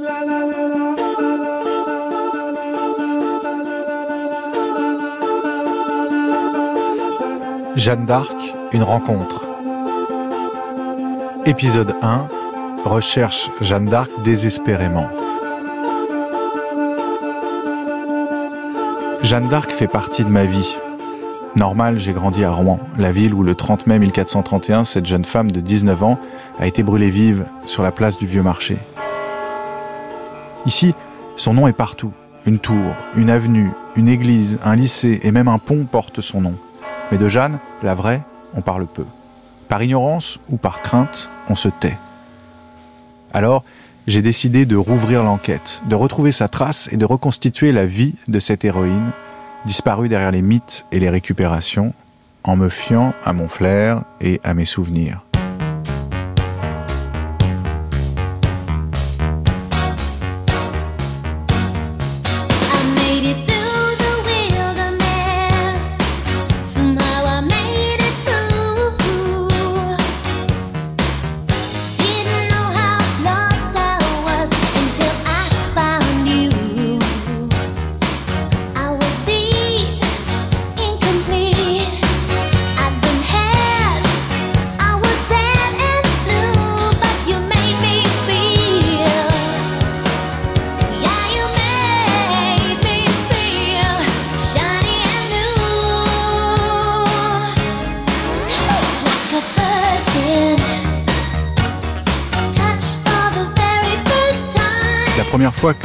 Jeanne d'Arc, une rencontre. Épisode 1. Recherche Jeanne d'Arc désespérément. Jeanne d'Arc fait partie de ma vie. Normal, j'ai grandi à Rouen, la ville où le 30 mai 1431, cette jeune femme de 19 ans a été brûlée vive sur la place du Vieux Marché. Ici, son nom est partout. Une tour, une avenue, une église, un lycée et même un pont portent son nom. Mais de Jeanne, la vraie, on parle peu. Par ignorance ou par crainte, on se tait. Alors, j'ai décidé de rouvrir l'enquête, de retrouver sa trace et de reconstituer la vie de cette héroïne, disparue derrière les mythes et les récupérations, en me fiant à mon flair et à mes souvenirs.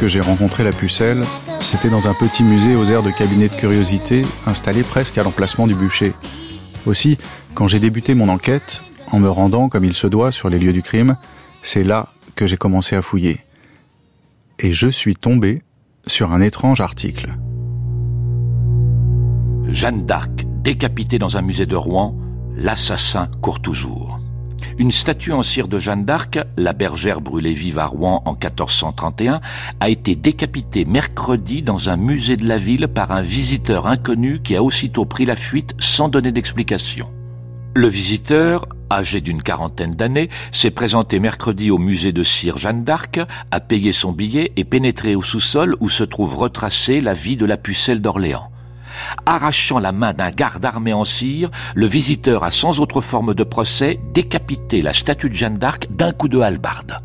J'ai rencontré la pucelle, c'était dans un petit musée aux airs de cabinet de curiosité, installé presque à l'emplacement du bûcher. Aussi, quand j'ai débuté mon enquête, en me rendant comme il se doit sur les lieux du crime, c'est là que j'ai commencé à fouiller. Et je suis tombé sur un étrange article. Jeanne d'Arc, décapitée dans un musée de Rouen, l'assassin court toujours. Une statue en cire de Jeanne d'Arc, la bergère brûlée vive à Rouen en 1431, a été décapitée mercredi dans un musée de la ville par un visiteur inconnu qui a aussitôt pris la fuite sans donner d'explication. Le visiteur, âgé d'une quarantaine d'années, s'est présenté mercredi au musée de cire Jeanne d'Arc, a payé son billet et pénétré au sous-sol où se trouve retracée la vie de la pucelle d'Orléans. Arrachant la main d'un garde armé en cire, le visiteur a sans autre forme de procès décapité la statue de Jeanne d'Arc d'un coup de hallebarde.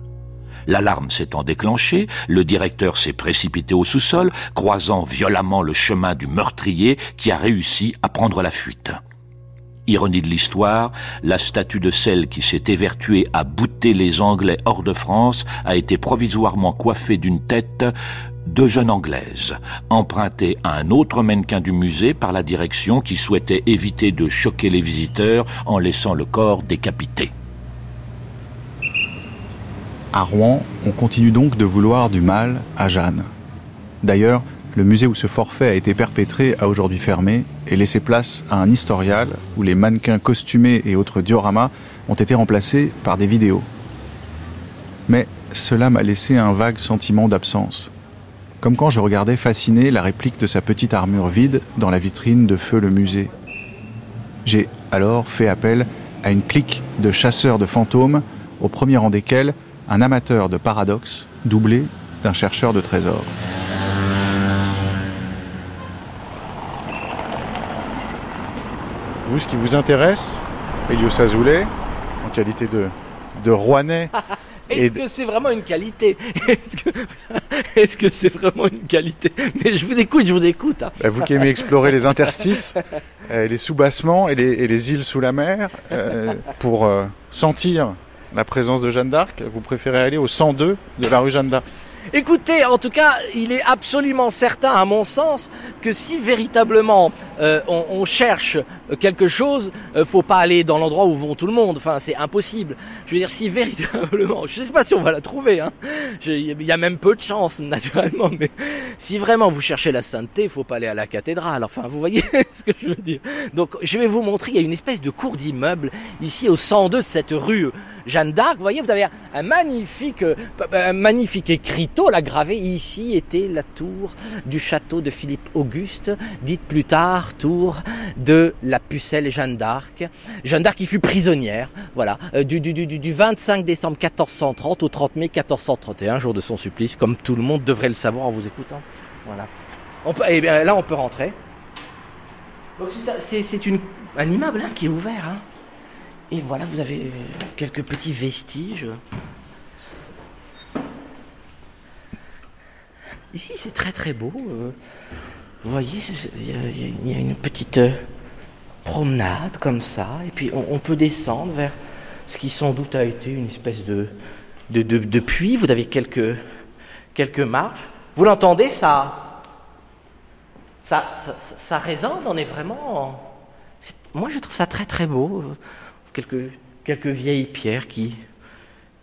L'alarme s'étant déclenchée, le directeur s'est précipité au sous-sol, croisant violemment le chemin du meurtrier qui a réussi à prendre la fuite. Ironie de l'histoire, la statue de celle qui s'est évertuée à bouter les Anglais hors de France a été provisoirement coiffée d'une tête de jeunes anglaises, empruntées à un autre mannequin du musée par la direction qui souhaitait éviter de choquer les visiteurs en laissant le corps décapité. À Rouen, on continue donc de vouloir du mal à Jeanne. D'ailleurs, le musée où ce forfait a été perpétré a aujourd'hui fermé et laissé place à un historial où les mannequins costumés et autres dioramas ont été remplacés par des vidéos. Mais cela m'a laissé un vague sentiment d'absence comme quand je regardais fasciné la réplique de sa petite armure vide dans la vitrine de feu le musée. J'ai alors fait appel à une clique de chasseurs de fantômes, au premier rang desquels un amateur de paradoxes doublé d'un chercheur de trésors. Vous, ce qui vous intéresse, Elios Azoulay, en qualité de, de Rouennais Est-ce que c'est vraiment une qualité Est-ce que c'est vraiment une qualité Mais je vous écoute, je vous écoute. Hein. Bah, vous qui aimez explorer les interstices, euh, les soubassements et les, îles sous la mer, euh, pour euh, sentir la présence de Jeanne d'Arc, vous préférez aller au 102 de la rue Jeanne d'Arc? Écoutez, en tout cas, il est absolument certain, à mon sens, que si véritablement euh, on, cherche quelque chose, euh, faut pas aller dans l'endroit où vont tout le monde. Enfin, c'est impossible. Je veux dire, si véritablement, je ne sais pas si on va la trouver. Hein. Il y a même peu de chance, naturellement. Mais si vraiment vous cherchez la sainteté, il faut pas aller à la cathédrale. Enfin, vous voyez ce que je veux dire. Donc, je vais vous montrer. Il y a une espèce de cour d'immeuble ici au 102 de cette rue Jeanne d'Arc. Vous voyez, vous avez un magnifique, euh, un magnifique écriteau la gravée ici était la tour du château de Philippe Auguste, dite plus tard tour de la pucelle Jeanne d'Arc. Jeanne d'Arc qui fut prisonnière, voilà, euh, du, du, du, du 25 décembre 1430 au 30 mai 1431, jour de son supplice, comme tout le monde devrait le savoir en vous écoutant. Voilà. Et eh bien là, on peut rentrer. C'est un immeuble hein, qui est ouvert. Hein. Et voilà, vous avez quelques petits vestiges. Ici, c'est très très beau. Euh. Vous voyez, il y, a une petite euh, promenade comme ça, et puis on, peut descendre vers ce qui sans doute a été une espèce de, de, de, puits. Vous avez quelques, quelques marches. Vous l'entendez, ça, ça, ça, résonne, on est vraiment... Moi, je trouve ça très très beau. Quelques vieilles pierres qui,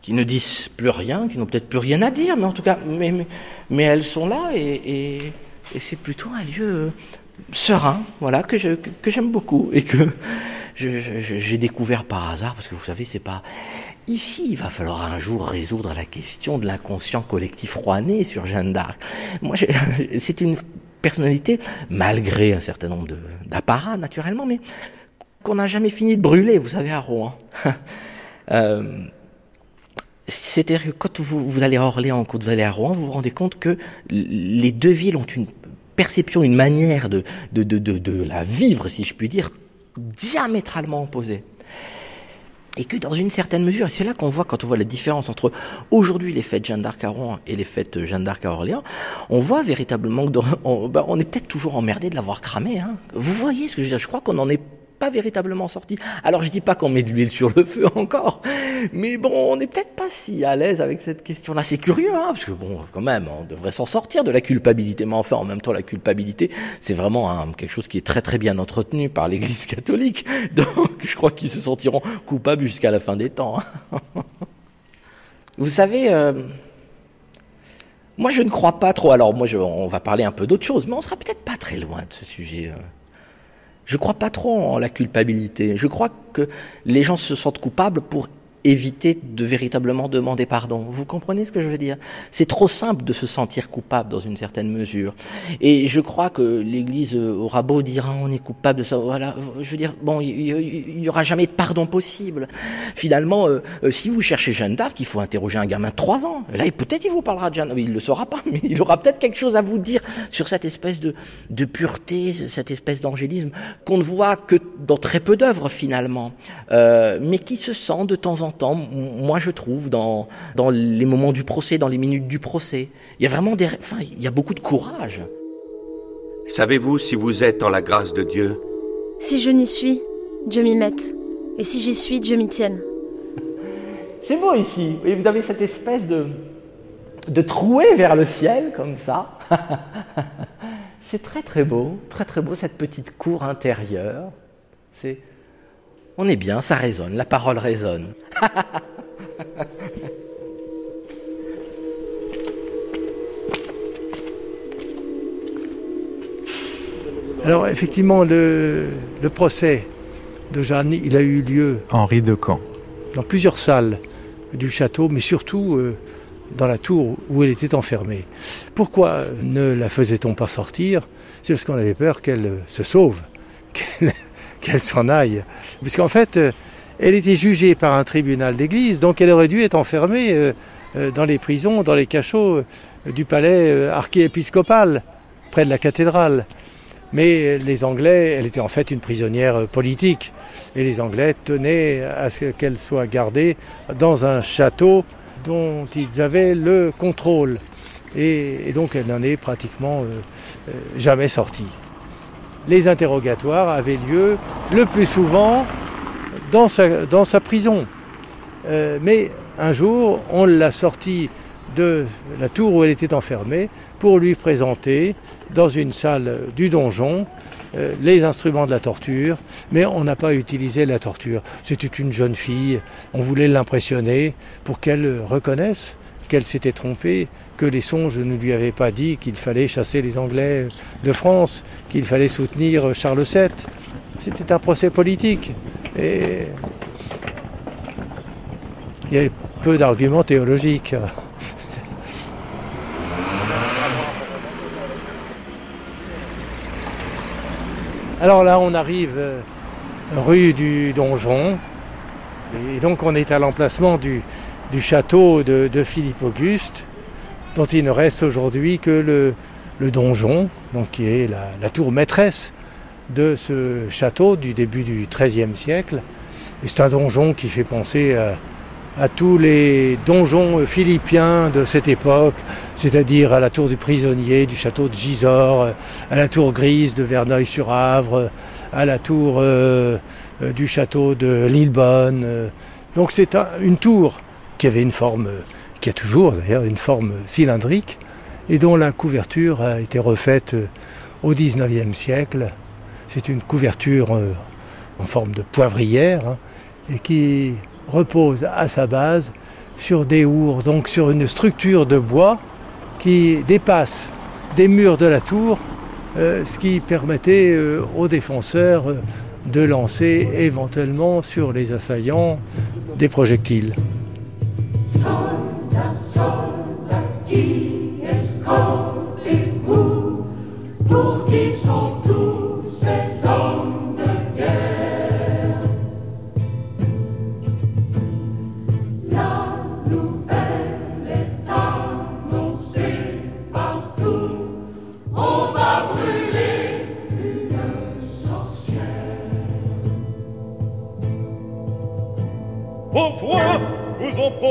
qui ne disent plus rien, qui n'ont peut-être plus rien à dire, mais en tout cas, mais, mais, elles sont là et, c'est plutôt un lieu euh, serein, voilà, que, j'aime beaucoup et que j'ai découvert par hasard, parce que vous savez, c'est pas. Ici, il va falloir un jour résoudre la question de l'inconscient collectif rouennais sur Jeanne d'Arc. Moi, c'est une personnalité, malgré un certain nombre d'apparats, naturellement, mais qu'on n'a jamais fini de brûler, vous savez, à Rouen. euh, c'est-à-dire que quand vous, allez à Orléans, quand vous allez à Rouen, vous vous rendez compte que les deux villes ont une perception, une manière de, de, de, de, la vivre, si je puis dire, diamétralement opposée. Et que dans une certaine mesure, et c'est là qu'on voit quand on voit la différence entre aujourd'hui les fêtes Jeanne d'Arc à Rouen et les fêtes Jeanne d'Arc à Orléans, on voit véritablement qu'on bah, on est peut-être toujours emmerdé de l'avoir cramé. Hein. Vous voyez ce que je veux dire? Je crois qu'on en est pas véritablement sorti. Alors je dis pas qu'on met de l'huile sur le feu encore, mais bon, on n'est peut-être pas si à l'aise avec cette question-là. C'est curieux, hein, parce que bon, quand même, on devrait s'en sortir de la culpabilité. Mais enfin, en même temps, la culpabilité, c'est vraiment quelque chose qui est très très bien entretenu par l'Église catholique. Donc, je crois qu'ils se sentiront coupables jusqu'à la fin des temps. Hein. Vous savez. Euh, moi, je ne crois pas trop. Alors, moi, on va parler un peu d'autre chose, mais on sera peut-être pas très loin de ce sujet. Je crois pas trop en la culpabilité. Je crois que les gens se sentent coupables pour éviter de véritablement demander pardon. Vous comprenez ce que je veux dire? C'est trop simple de se sentir coupable dans une certaine mesure. Et je crois que l'Église aura beau dire ah, on est coupable de ça, voilà, je veux dire, bon, il n'y aura jamais de pardon possible. Finalement, euh, euh, si vous cherchez Jeanne d'Arc, il faut interroger un gamin de 3 ans. Là, peut-être il vous parlera de Jeanne, il ne le saura pas, mais il aura peut-être quelque chose à vous dire sur cette espèce de, de pureté, cette espèce d'angélisme qu'on ne voit que dans très peu d'œuvres finalement, euh, mais qui se sent de temps en temps moi je trouve, dans, dans les moments du procès, dans les minutes du procès. Il y a vraiment des... Enfin, il y a beaucoup de courage. Savez-vous si vous êtes en la grâce de Dieu? Si je n'y suis, Dieu m'y mette. Et si j'y suis, Dieu m'y tienne. C'est beau ici. Vous avez cette espèce de, de trouée vers le ciel, comme ça. C'est très très beau, très très beau cette petite cour intérieure. C'est on est bien, ça résonne, la parole résonne. Alors effectivement, le, procès de Jeanne, il a eu lieu. Henri de Caen. Dans plusieurs salles du château, mais surtout euh, dans la tour où elle était enfermée. Pourquoi ne la faisait-on pas sortir? C'est parce qu'on avait peur qu'elle se sauve, qu'elle s'en aille. Puisqu'en fait, euh, elle était jugée par un tribunal d'église, donc elle aurait dû être enfermée euh, euh, dans les prisons, dans les cachots du palais archiépiscopal, près de la cathédrale. Mais les Anglais, elle était en fait une prisonnière politique. Et les Anglais tenaient à ce qu'elle soit gardée dans un château dont ils avaient le contrôle. Et, donc elle n'en est pratiquement jamais sortie les interrogatoires avaient lieu le plus souvent dans sa, prison. Euh, mais un jour, on l'a sortie de la tour où elle était enfermée pour lui présenter dans une salle du donjon euh, les instruments de la torture, mais on n'a pas utilisé la torture. C'était une jeune fille, on voulait l'impressionner pour qu'elle reconnaisse qu'elle s'était trompée, que les songes ne lui avaient pas dit qu'il fallait chasser les Anglais de France, qu'il fallait soutenir Charles VII. C'était un procès politique. Et il y avait peu d'arguments théologiques. Alors là, on arrive euh, rue du Donjon. Et donc, on est à l'emplacement du, château de Philippe Auguste dont il ne reste aujourd'hui que le, donjon, donc qui est la, tour maîtresse de ce château du début du XIIIe siècle. C'est un donjon qui fait penser à, tous les donjons philippiens de cette époque, c'est-à-dire à la tour du prisonnier du château de Gisors, à la tour grise de Verneuil-sur-Avre, à la tour euh, euh, du château de Lillebonne. Donc c'est un- une tour qui avait une forme, euh, qui a toujours d'ailleurs une forme cylindrique, et dont la couverture a été refaite euh, au XIXe siècle. C'est une couverture euh, en forme de poivrière hein, et qui repose à sa base sur des hours, donc sur une structure de bois qui dépasse des murs de la tour, euh, ce qui permettait aux défenseurs de lancer éventuellement sur les assaillants des projectiles. Santa Sol, that he is called.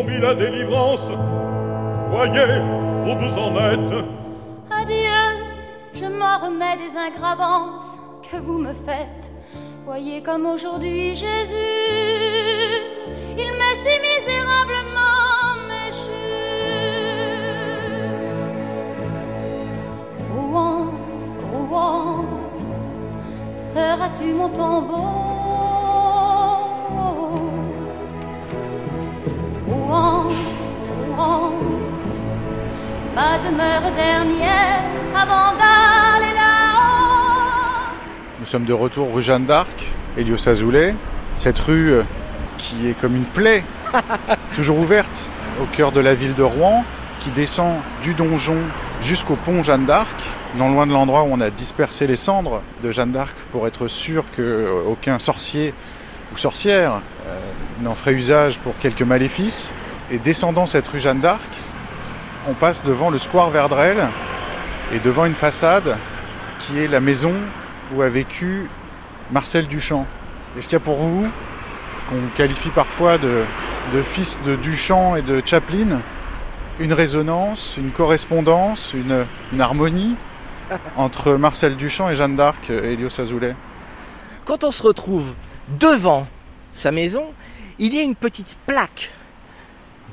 La délivrance. Voyez où vous en êtes. Adieu, je m'en remets des ingravances que vous me faites. Voyez comme aujourd'hui Jésus, il m'est si misérablement méchu. Rouen, Rouen, seras-tu mon tombeau? Ma demeure dernière avant d'aller là-haut. Nous sommes de retour rue Jeanne d'Arc, Elios Azoulay. Cette rue euh, qui est comme une plaie, toujours ouverte, au cœur de la ville de Rouen, qui descend du donjon jusqu'au pont Jeanne d'Arc, non loin de l'endroit où on a dispersé les cendres de Jeanne d'Arc pour être sûr qu'aucun sorcier ou sorcière euh, n'en ferait usage pour quelque maléfice. Et descendant cette rue Jeanne d'Arc, on passe devant le square Verdrel et devant une façade qui est la maison où a vécu Marcel Duchamp. Est-ce qu'il y a pour vous, qu'on qualifie parfois de, de fils de Duchamp et de Chaplin, une résonance, une correspondance, une, une harmonie entre Marcel Duchamp et Jeanne d'Arc, Elios Azoulay Quand on se retrouve devant sa maison, il y a une petite plaque.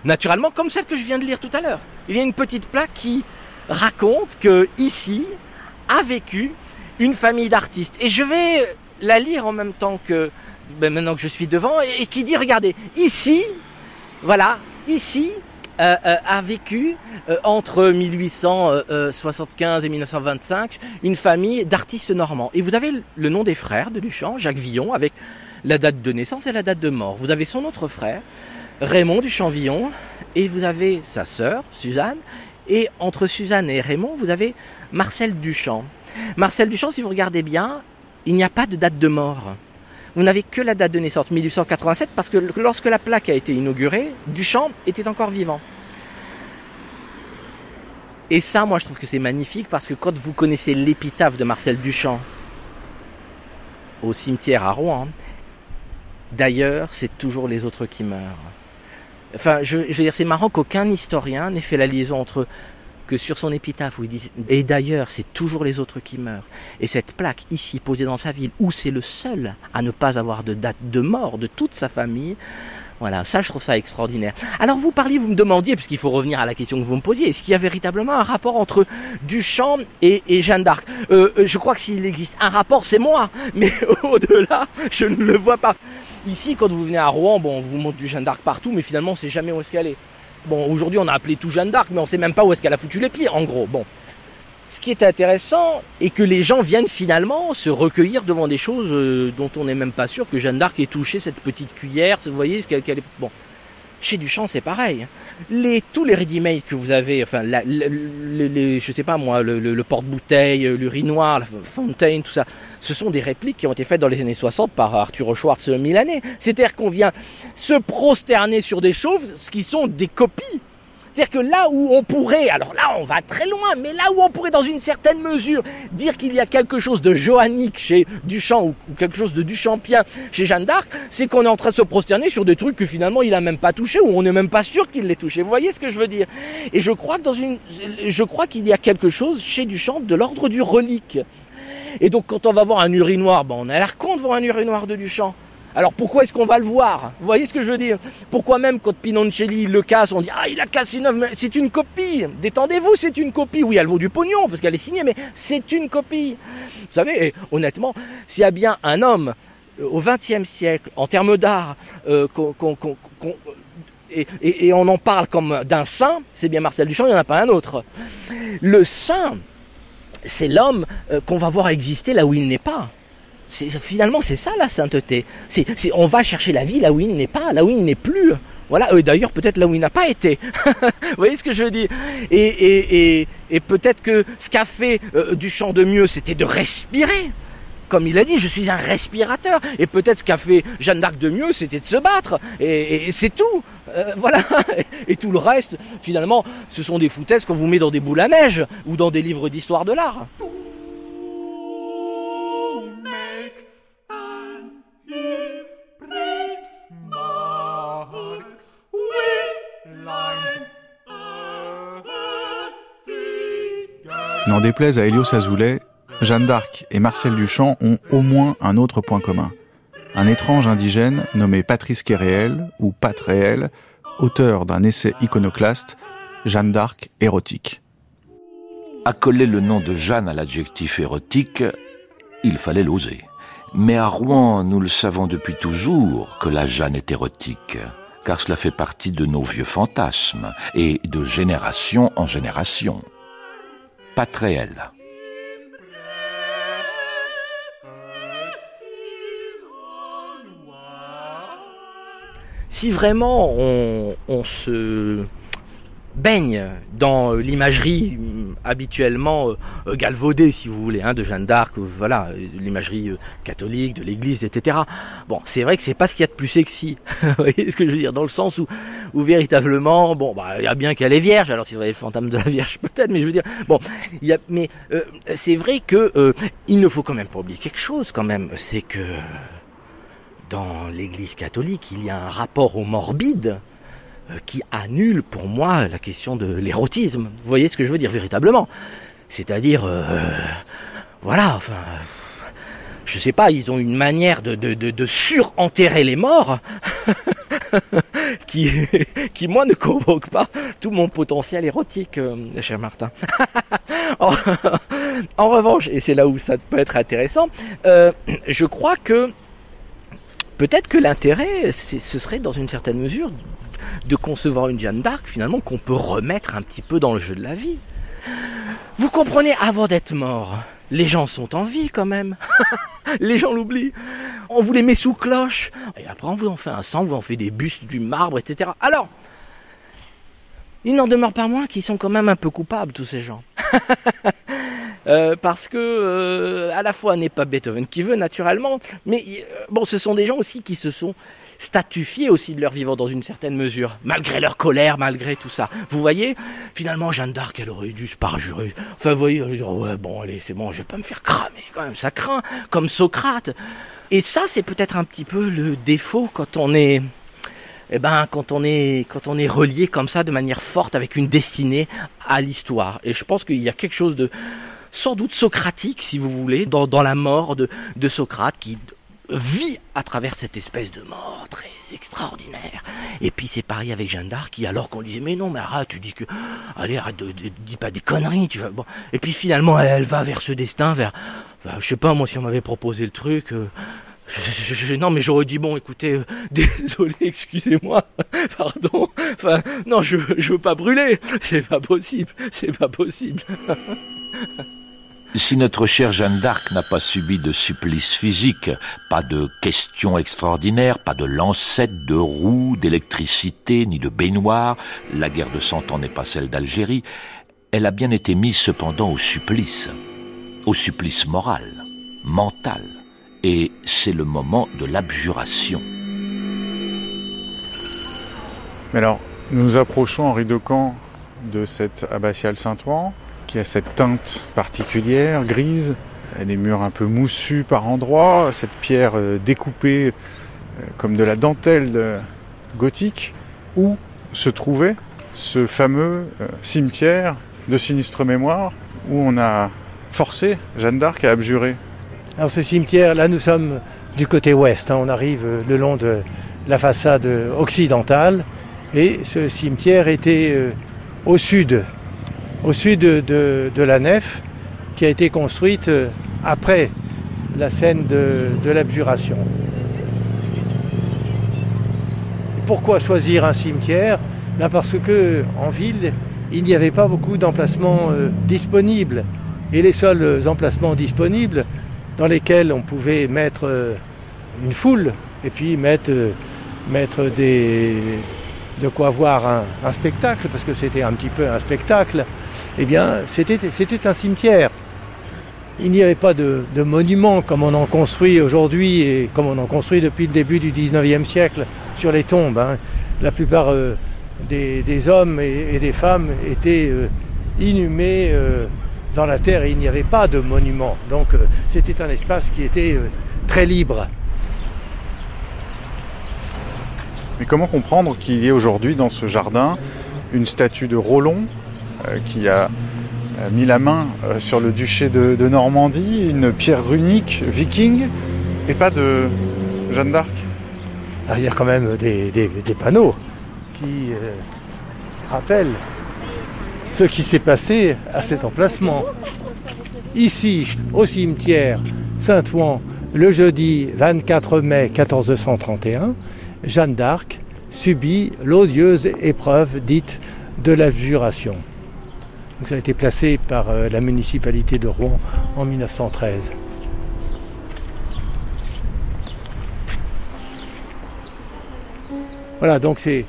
Naturellement, comme celle que je viens de lire tout à l'heure. Il y a une petite plaque qui raconte que ici a vécu une famille d'artistes. Et je vais la lire en même temps que ben, maintenant que je suis devant et, qui dit regardez, ici, voilà, ici euh, euh, a vécu euh, entre 1875 et 1925 une famille d'artistes normands. Et vous avez le nom des frères de Duchamp, Jacques Villon, avec la date de naissance et la date de mort. Vous avez son autre frère, Raymond Duchamp-Villon, et vous avez sa sœur, Suzanne, et entre Suzanne et Raymond, vous avez Marcel Duchamp. Marcel Duchamp, si vous regardez bien, il n'y a pas de date de mort. Vous n'avez que la date de naissance, 1887, parce que lorsque la plaque a été inaugurée, Duchamp était encore vivant. Et ça, moi, je trouve que c'est magnifique, parce que quand vous connaissez l'épitaphe de Marcel Duchamp au cimetière à Rouen, d'ailleurs, c'est toujours les autres qui meurent. Enfin, je, veux dire, c'est marrant qu'aucun historien n'ait fait la liaison entre que sur son épitaphe où ils disent et d'ailleurs c'est toujours les autres qui meurent. Et cette plaque ici posée dans sa ville où c'est le seul à ne pas avoir de date de mort de toute sa famille voilà ça je trouve ça extraordinaire. Alors vous parliez vous me demandiez puisqu'il faut revenir à la question que vous me posiez est-ce qu'il y a véritablement un rapport entre Duchamp et, et Jeanne d'Arc? Euh, euh, je crois que s'il existe un rapport c'est moi mais au-delà je ne le vois pas Ici, quand vous venez à Rouen, bon, on vous montre du Jeanne d'Arc partout, mais finalement, on sait jamais où est-ce qu'elle est. Bon, aujourd'hui, on a appelé tout Jeanne d'Arc, mais on sait même pas où est-ce qu'elle a foutu les pieds, en gros. Bon. Ce qui est intéressant, est que les gens viennent finalement se recueillir devant des choses euh, dont on n'est même pas sûr que Jeanne d'Arc ait touché cette petite cuillère, vous voyez, ce qu'elle est... Bon. Chez Duchamp, c'est pareil. Les, tous les ready-made que vous avez, enfin, la, la- sais pas moi, le, le- le porte-bouteille, l'urinoir, la fontaine, tout ça, ce sont des répliques qui ont été faites dans les années 60 par Arthur Schwartz Milanais. C'est-à-dire qu'on vient se prosterner sur des choses qui sont des copies c'est-à-dire que là où on pourrait, alors là on va très loin, mais là où on pourrait dans une certaine mesure dire qu'il y a quelque chose de johannique chez Duchamp ou quelque chose de Duchampien chez Jeanne d'Arc, c'est qu'on est en train de se prosterner sur des trucs que finalement il n'a même pas touché ou on n'est même pas sûr qu'il l'ait touché. Vous voyez ce que je veux dire? Et je crois je crois qu'il y a quelque chose chez Duchamp de l'ordre du relique. Et donc quand on va voir un urinoir, bon, on a l'air con de voir un urinoir de Duchamp. Alors pourquoi est-ce qu'on va le voir? Vous voyez ce que je veux dire? Pourquoi même quand Pinoncelli le casse, on dit Ah, il a cassé une œuvre, c'est une copie Détendez-vous, c'est une copie. Oui, elle vaut du pognon parce qu'elle est signée, mais c'est une copie. Vous savez, honnêtement, s'il y a bien un homme euh, au XXe siècle, en termes d'art, euh, et, on en parle comme d'un saint, c'est bien Marcel Duchamp, il n'y en a pas un autre. Le saint, c'est l'homme euh, qu'on va voir exister là où il n'est pas finalement, c'est ça la sainteté. On va chercher la vie là où il n'est pas, là où il n'est plus. Voilà, d'ailleurs peut-être là où il n'a pas été. Vous voyez ce que je veux dire Et, peut-être que ce qu'a fait euh, du chant de mieux, c'était de respirer. Comme il a dit, je suis un respirateur. Et peut-être ce qu'a fait Jeanne d'Arc de mieux, c'était de se battre. Et, c'est tout. Euh, voilà. Et tout le reste, finalement, ce sont des foutaises qu'on vous met dans des boules à neige ou dans des livres d'histoire de l'art. N'en déplaise à Hélios Azoulay, Jeanne d'Arc et Marcel Duchamp ont au moins un autre point commun. Un étrange indigène nommé Patrice Kéréel, ou Pat Réel, auteur d'un essai iconoclaste, Jeanne d'Arc érotique. Accoler le nom de Jeanne à l'adjectif érotique, il fallait l'oser. Mais à Rouen, nous le savons depuis toujours que la Jeanne est érotique, car cela fait partie de nos vieux fantasmes, et de génération en génération pas réel. Si vraiment on, se baigne dans l'imagerie mm, habituellement euh, euh, galvaudée, si vous voulez, hein, de Jeanne d'Arc, euh, voilà, l'imagerie catholique, de l'Église, etc. Bon, c'est vrai que c'est pas ce qu'il y a de plus sexy. vous voyez ce que je veux dire? Dans le sens où, où véritablement, bon, bah, il y a bien qu'elle est vierge. Alors, si vous avez le fantôme de la Vierge, peut-être, mais je veux dire, bon, y a, mais c'est vrai que il ne faut quand même pas oublier quelque chose, quand même, c'est que dans l'Église catholique, il y a un rapport au morbide euh, qui annule pour moi la question de l'érotisme. Vous voyez ce que je veux dire véritablement C'est-à-dire, euh, voilà, enfin, je sais pas, ils ont une manière de, de, surenterrer les morts qui, qui, moi, ne convoque pas tout mon potentiel érotique, euh, cher Martin. en, revanche, et c'est là où ça peut être intéressant, je crois que peut-être que l'intérêt, ce serait dans une certaine mesure de concevoir une Jeanne d'Arc finalement qu'on peut remettre un petit peu dans le jeu de la vie. Vous comprenez, avant d'être mort, les gens sont en vie quand même. les gens l'oublient. On vous les met sous cloche. Et après, on vous en fait un sang, vous en fait des bustes, du marbre, etc. Alors, il n'en demeure pas moins qu'ils sont quand même un peu coupables, tous ces gens. Euh, parce que euh, à la fois n'est pas Beethoven qui veut naturellement, mais euh, bon, ce sont des gens aussi qui se sont statifier aussi de leur vivant dans une certaine mesure, malgré leur colère, malgré tout ça. Vous voyez, finalement, Jeanne d'Arc, elle aurait dû se parjurer. Enfin, vous voyez, elle dire, ouais, bon, allez, c'est bon, je vais pas me faire cramer quand même, ça craint, comme Socrate. Et ça, c'est peut-être un petit peu le défaut quand on est, eh ben, quand on est, quand on est relié comme ça de manière forte avec une destinée à l'histoire. Et je pense qu'il y a quelque chose de, sans doute socratique, si vous voulez, dans, la mort de, Socrate, qui vit à travers cette espèce de mort très extraordinaire. Et puis c'est pareil avec Jeanne d'Arc, qui alors qu'on disait mais non mais arrête, tu dis que allez arrête de, dis pas des conneries, tu vas. Et puis finalement elle, va vers ce destin, vers, je sais pas moi si on m'avait proposé le truc. Euh, non mais j'aurais dit bon écoutez euh, désolé excusez-moi pardon enfin non je je veux pas brûler c'est pas possible c'est pas possible Si notre chère Jeanne d'Arc n'a pas subi de supplice physique, pas de questions extraordinaires, pas de lancettes, de roues, d'électricité, ni de baignoire, la guerre de Cent Ans n'est pas celle d'Algérie, elle a bien été mise cependant au supplice, au supplice moral. mental. Et c'est le moment de l'abjuration. Mais alors, nous approchons, Henri de Camp, de cette abbatiale Saint-Ouen, qui a cette teinte particulière, grise, les murs un peu moussus par endroits, cette pierre euh, découpée euh, comme de la dentelle euh, gothique, où se trouvait ce fameux cimetière de sinistre mémoire, où on a forcé Jeanne d'Arc à abjurer? Alors ce cimetière, là nous sommes du côté ouest, hein. on arrive le long de la façade occidentale, et ce cimetière était au sud, au sud de, la nef, qui a été construite euh, après la scène de, l'abjuration. Pourquoi choisir un cimetière? Là Parce que en ville, il n'y avait pas beaucoup d'emplacements euh, disponibles. Et les seuls emplacements disponibles dans lesquels on pouvait mettre euh, une foule et puis mettre, de quoi voir un, spectacle, parce que c'était un petit peu un spectacle, eh bien, c'était un cimetière. Il n'y avait pas de, monuments comme on en construit aujourd'hui et comme on en construit depuis le début du 19e siècle sur les tombes. Hein. La plupart euh, des, hommes et, des femmes étaient euh, inhumés euh, dans la terre et il n'y avait pas de monuments. Donc c'était un espace qui était très libre. Mais comment comprendre qu'il y ait aujourd'hui dans ce jardin une statue de Rollon qui a euh, mis la main euh, sur le duché de, Normandie, une pierre runique viking, et pas de Jeanne d'Arc ah, Il y a quand même des, panneaux qui rappellent ce qui s'est passé à cet emplacement. Ici, au cimetière Saint-Ouen, le jeudi 24 mai 1431, Jeanne d'Arc subit l'odieuse épreuve dite de l'abjuration. Ça a été placé par euh, la municipalité de Rouen en 1913. Voilà, donc c'est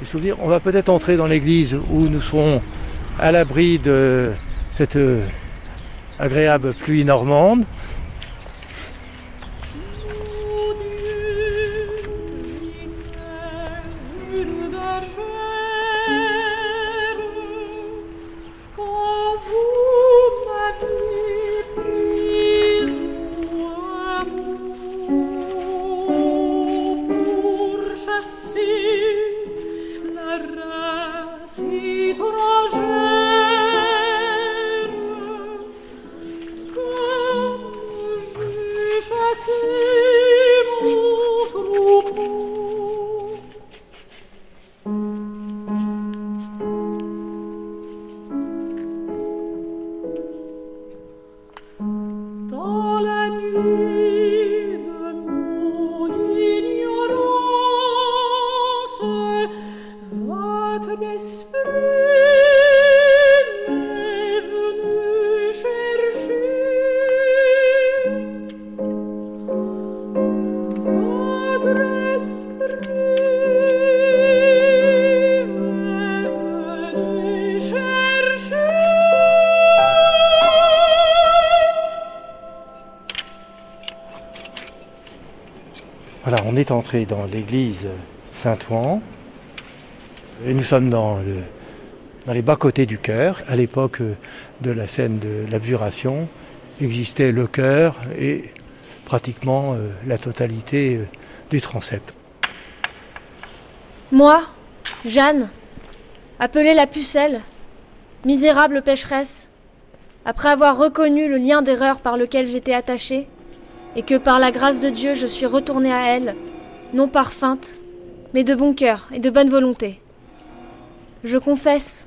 des souvenirs. On va peut-être entrer dans l'église où nous serons à l'abri de cette euh, agréable pluie normande. Est entré dans l'église Saint-Ouen et nous sommes dans, dans les bas-côtés du chœur. À l'époque de la scène de l'abjuration, existait le chœur et pratiquement euh, la totalité euh, du transept. Moi, Jeanne, appelée la pucelle, misérable pécheresse, après avoir reconnu le lien d'erreur par lequel j'étais attachée, et que par la grâce de Dieu je suis retournée à elle, non par feinte, mais de bon cœur et de bonne volonté. Je confesse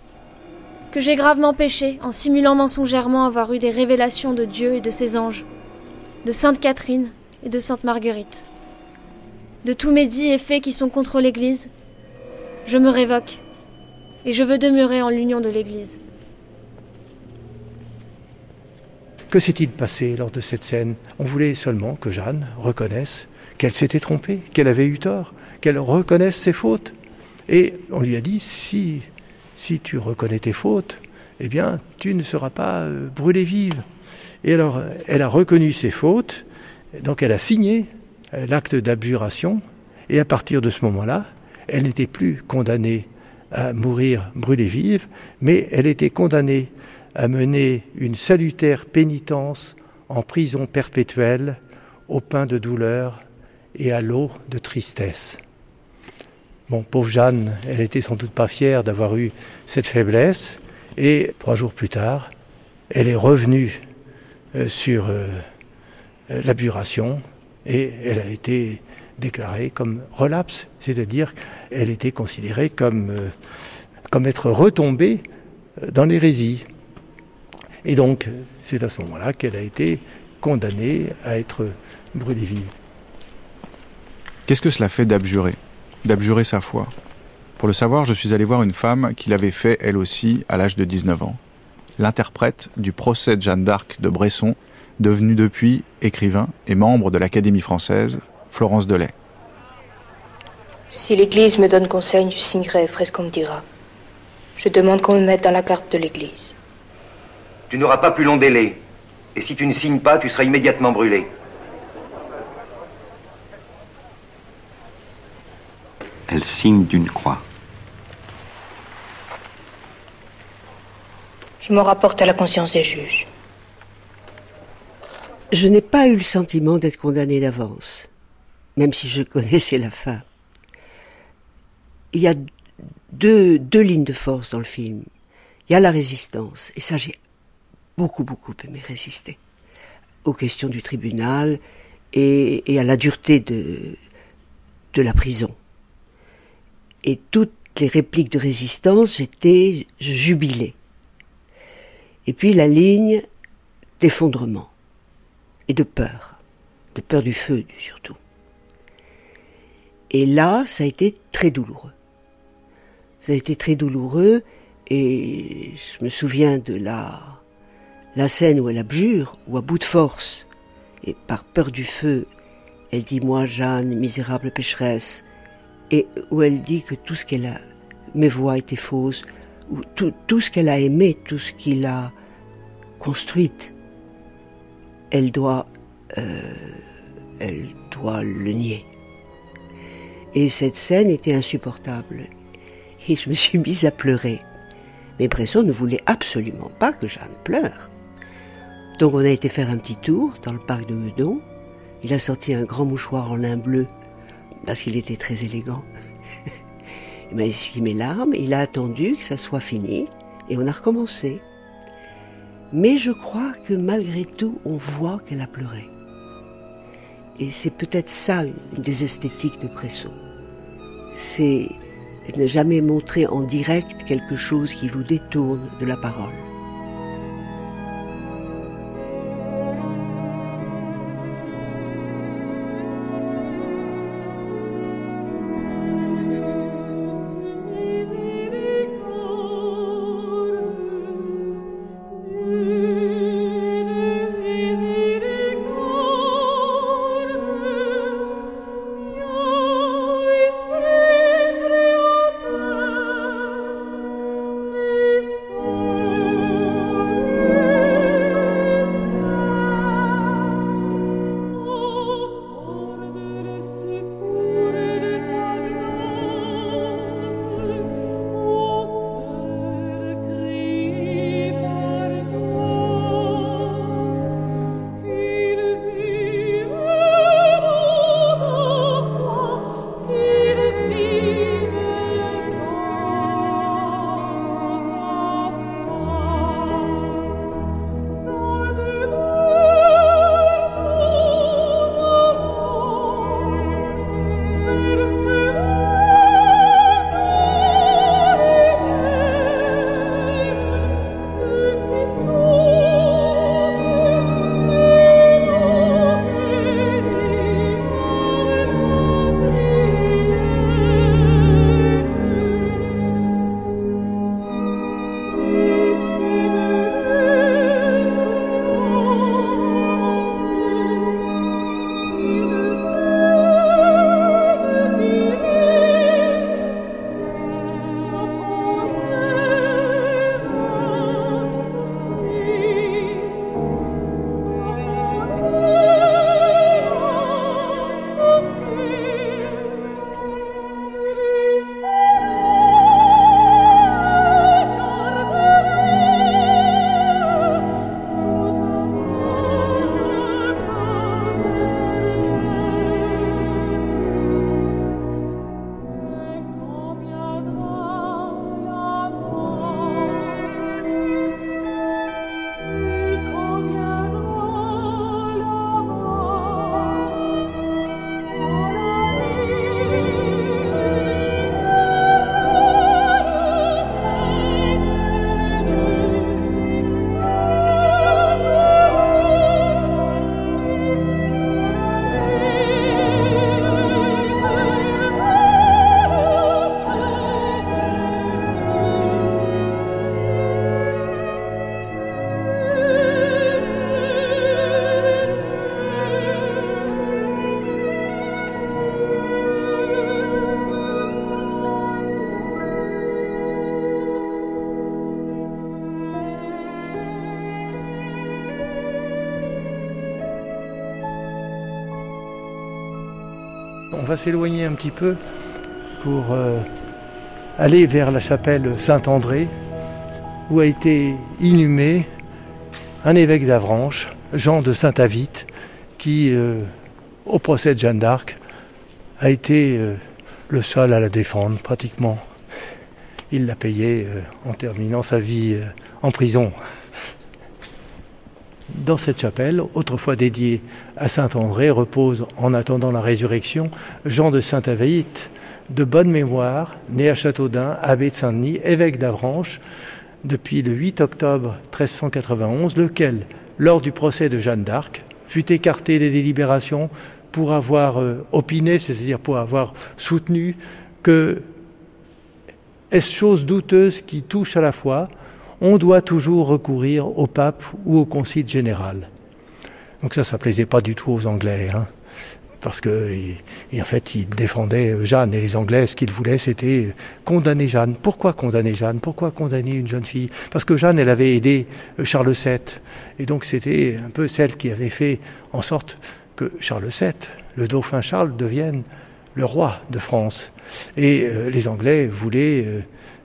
que j'ai gravement péché en simulant mensongèrement avoir eu des révélations de Dieu et de ses anges, de Sainte Catherine et de Sainte Marguerite. De tous mes dits et faits qui sont contre l'Église, je me révoque et je veux demeurer en l'union de l'Église. Que s'est-il passé lors de cette scène? On voulait seulement que Jeanne reconnaisse qu'elle s'était trompée, qu'elle avait eu tort, qu'elle reconnaisse ses fautes. Et on lui a dit, si, si tu reconnais tes fautes, eh bien, tu ne seras pas euh, brûlée vive. Et alors, elle a reconnu ses fautes, donc elle a signé euh, l'acte d'abjuration, et à partir de ce moment-là, elle n'était plus condamnée à mourir brûlée vive, mais elle était condamnée à mener une salutaire pénitence en prison perpétuelle, au pain de douleur et à l'eau de tristesse. Bon, pauvre Jeanne, elle était sans doute pas fière d'avoir eu cette faiblesse, et trois jours plus tard, elle est revenue euh, sur euh, euh, l'abjuration et elle a été déclarée comme relapse, c'est-à-dire elle était considérée comme, comme être retombée dans l'hérésie. Et donc, c'est à ce moment-là qu'elle a été condamnée à être brûlée vive. Qu'est-ce que cela fait d'abjurer D'abjurer sa foi? Pour le savoir, je suis allé voir une femme qui l'avait fait elle aussi à l'âge de 19 ans. L'interprète du procès de Jeanne d'Arc de Bresson, devenue depuis écrivain et membre de l'Académie française, Florence Delay. Si l'Église me donne conseil, je signerai, ferai ce qu'on me dira. Je demande qu'on me mette dans la carte de l'Église. Tu n'auras pas plus long délai. Et si tu ne signes pas, tu seras immédiatement brûlé. Elle signe d'une croix. Je me rapporte à la conscience des juges. Je n'ai pas eu le sentiment d'être condamné d'avance, même si je connaissais la fin. Il y a deux, deux lignes de force dans le film. Il y a la résistance, et ça j'ai beaucoup, beaucoup aimé résister aux questions du tribunal et, à la dureté de, la prison. Et toutes les répliques de résistance, j'étais jubilé. Et puis la ligne d'effondrement et de peur, de peur du feu surtout. Et là, ça a été très douloureux. Ça a été très douloureux et je me souviens de la la scène où elle abjure, ou à bout de force, et par peur du feu, elle dit Moi, Jeanne, misérable pécheresse, et où elle dit que tout ce qu'elle a, mes voix étaient fausses, ou tout, ce qu'elle a aimé, tout ce qu'il a construit, elle doit, euh, elle doit le nier. Et cette scène était insupportable. Et je me suis mise à pleurer. Mais Bresson ne voulait absolument pas que Jeanne pleure. Donc on a été faire un petit tour dans le parc de Meudon. Il a sorti un grand mouchoir en lin bleu parce qu'il était très élégant. il m'a essuyé mes larmes, il a attendu que ça soit fini et on a recommencé. Mais je crois que malgré tout, on voit qu'elle a pleuré. Et c'est peut-être ça une des esthétiques de Bresson. C'est ne jamais montrer en direct quelque chose qui vous détourne de la parole. Va s'éloigner un petit peu pour euh, aller vers la chapelle Saint-André, où a été inhumé un évêque d'Avranches, Jean de Saint-Avite, qui, euh, au procès de Jeanne d'Arc, a été euh, le seul à la défendre pratiquement. Il l'a payé en terminant sa vie en prison. Dans cette chapelle, autrefois dédiée à Saint-André, repose, en attendant la résurrection, Jean de Saint-Avite, de bonne mémoire, né à Châteaudun, abbé de Saint-Denis, évêque d'Avranches, depuis le 8 octobre 1391, lequel, lors du procès de Jeanne d'Arc, fut écarté des délibérations pour avoir euh, opiné, c'est-à-dire pour avoir soutenu que est-ce chose douteuse qui touche à la foi, on doit toujours recourir au pape ou au concile général. Donc ça, ça plaisait pas du tout aux Anglais, hein, parce que en fait, ils défendaient Jeanne. Et les Anglais, ce qu'ils voulaient, c'était condamner Jeanne. Pourquoi condamner Jeanne? Pourquoi condamner une jeune fille? Parce que Jeanne, elle avait aidé Charles VII, et donc c'était un peu celle qui avait fait en sorte que Charles VII, le dauphin Charles, devienne le roi de France. Et euh, les Anglais voulaient euh,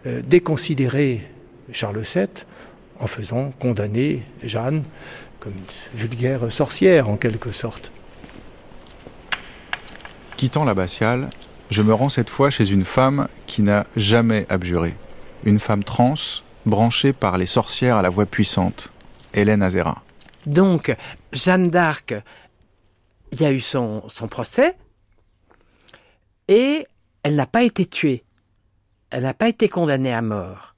euh, déconsidérer Charles VII en faisant condamner Jeanne comme une vulgaire sorcière en quelque sorte. Quittant l'abbatiale, je me rends cette fois chez une femme qui n'a jamais abjuré. Une femme trans, branchée par les sorcières à la voix puissante, Hélène Azera. Donc, Jeanne d'Arc, il y a eu son, son procès, et elle n'a pas été tuée. Elle n'a pas été condamnée à mort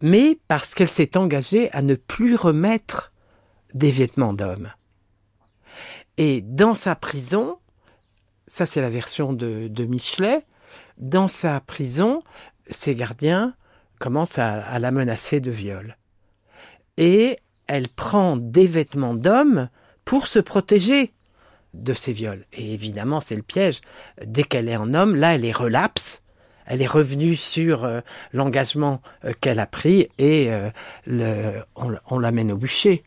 mais parce qu'elle s'est engagée à ne plus remettre des vêtements d'homme. Et dans sa prison, ça c'est la version de, Michelet, dans sa prison, ses gardiens commencent à, la menacer de viol. Et elle prend des vêtements d'homme pour se protéger de ces viols. Et évidemment, c'est le piège. Dès qu'elle est en homme, là, elle est relapse elle est revenue sur euh, l'engagement euh, qu'elle a pris et euh, on, l'amène au bûcher.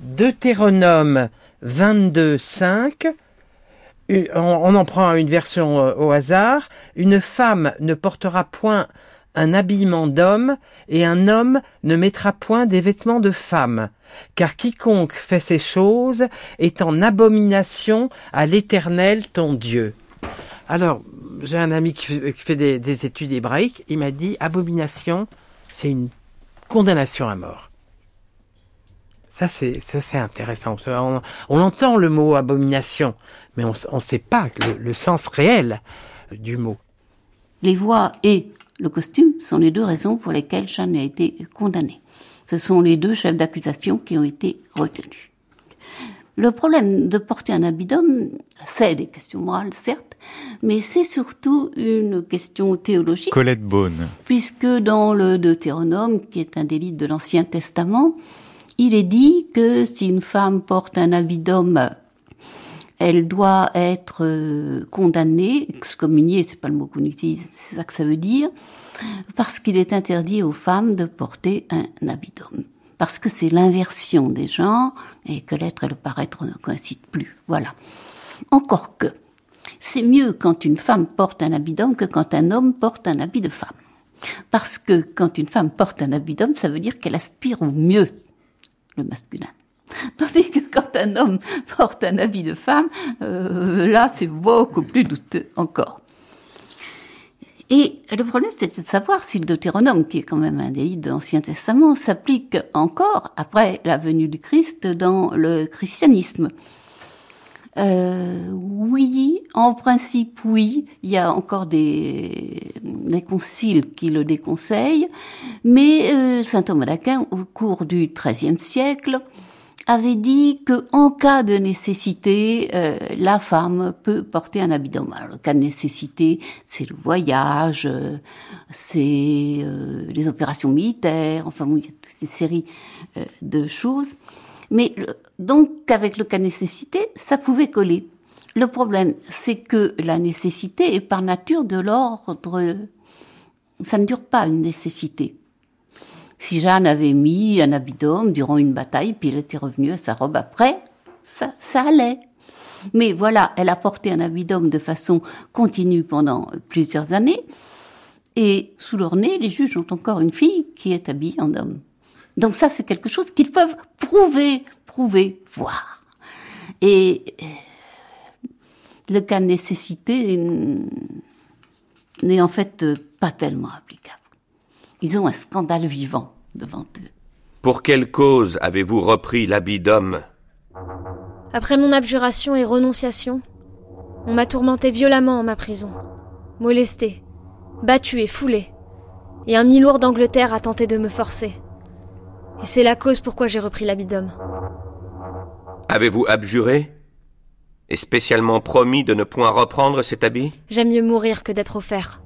Deutéronome 22, 5, on, en prend une version au hasard, une femme ne portera point un habillement d'homme, et un homme ne mettra point des vêtements de femme, car quiconque fait ces choses est en abomination à l'Éternel ton Dieu. Alors, j'ai un ami qui fait des, études hébraïques, il m'a dit abomination, c'est une condamnation à mort. Ça, c'est, ça, c'est intéressant. On, entend le mot abomination, mais on ne sait pas le, sens réel du mot. Les voix et le costume sont les deux raisons pour lesquelles Jeanne a été condamnée. Ce sont les deux chefs d'accusation qui ont été retenus. Le problème de porter un habit d'homme, c'est des questions morales, certes, mais c'est surtout une question théologique. Colette Beaune. Puisque dans le Deutéronome, qui est un délit de l'Ancien Testament, il est dit que si une femme porte un habit d'homme, elle doit être euh, condamnée, excommuniée, c'est pas le mot qu'on utilise, c'est ça que ça veut dire, parce qu'il est interdit aux femmes de porter un habit d'homme parce que c'est l'inversion des genres et que l'être et le paraître ne coïncident plus. Voilà. Encore que, c'est mieux quand une femme porte un habit d'homme que quand un homme porte un habit de femme. Parce que quand une femme porte un habit d'homme, ça veut dire qu'elle aspire au mieux, le masculin. Tandis que quand un homme porte un habit de femme, euh, là c'est beaucoup plus douteux encore. Et le problème, c'était de savoir si le Deutéronome, qui est quand même un délit de l'Ancien Testament, s'applique encore après la venue du Christ dans le christianisme. Euh, oui, en principe, oui. Il y a encore des, des conciles qui le déconseillent, mais euh, saint Thomas d'Aquin, au cours du XIIIe siècle, avait dit que en cas de nécessité, euh, la femme peut porter un habit d'homme. Alors, le cas de nécessité, c'est le voyage, euh, c'est euh, les opérations militaires, enfin, il y a toutes ces séries de choses. Mais donc, avec le cas nécessité, ça pouvait coller. Le problème, c'est que la nécessité est par nature de l'ordre. Ça ne dure pas une nécessité. Si Jeanne avait mis un habit d'homme durant une bataille, puis elle était revenue à sa robe après, ça, ça allait. Mais voilà, elle a porté un habit d'homme de façon continue pendant plusieurs années. Et sous leur nez, les juges ont encore une fille qui est habillée en homme. Donc ça, c'est quelque chose qu'ils peuvent prouver, prouver, voir. Et euh, le cas de nécessité n'est en fait pas tellement applicable. Ils ont un scandale vivant devant eux. Pour quelle cause avez-vous repris l'habit d'homme? Après mon abjuration et renonciation, on m'a tourmenté violemment en ma prison, molesté, battu et foulé, et un mi-lourd d'Angleterre a tenté de me forcer. Et c'est la cause pourquoi j'ai repris l'habit d'homme. Avez-vous abjuré Et spécialement promis de ne point reprendre cet habit? J'aime mieux mourir que d'être offert.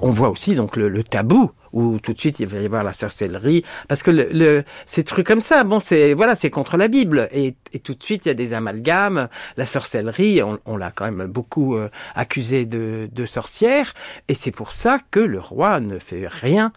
On voit aussi donc le, le tabou où tout de suite il va y avoir la sorcellerie, parce que le, le ces trucs comme ça, bon, c'est voilà, c'est contre la Bible, et, et, tout de suite il y a des amalgames, la sorcellerie, on, on l'a quand même beaucoup euh, accusé de, de sorcière, et c'est pour ça que le roi ne fait rien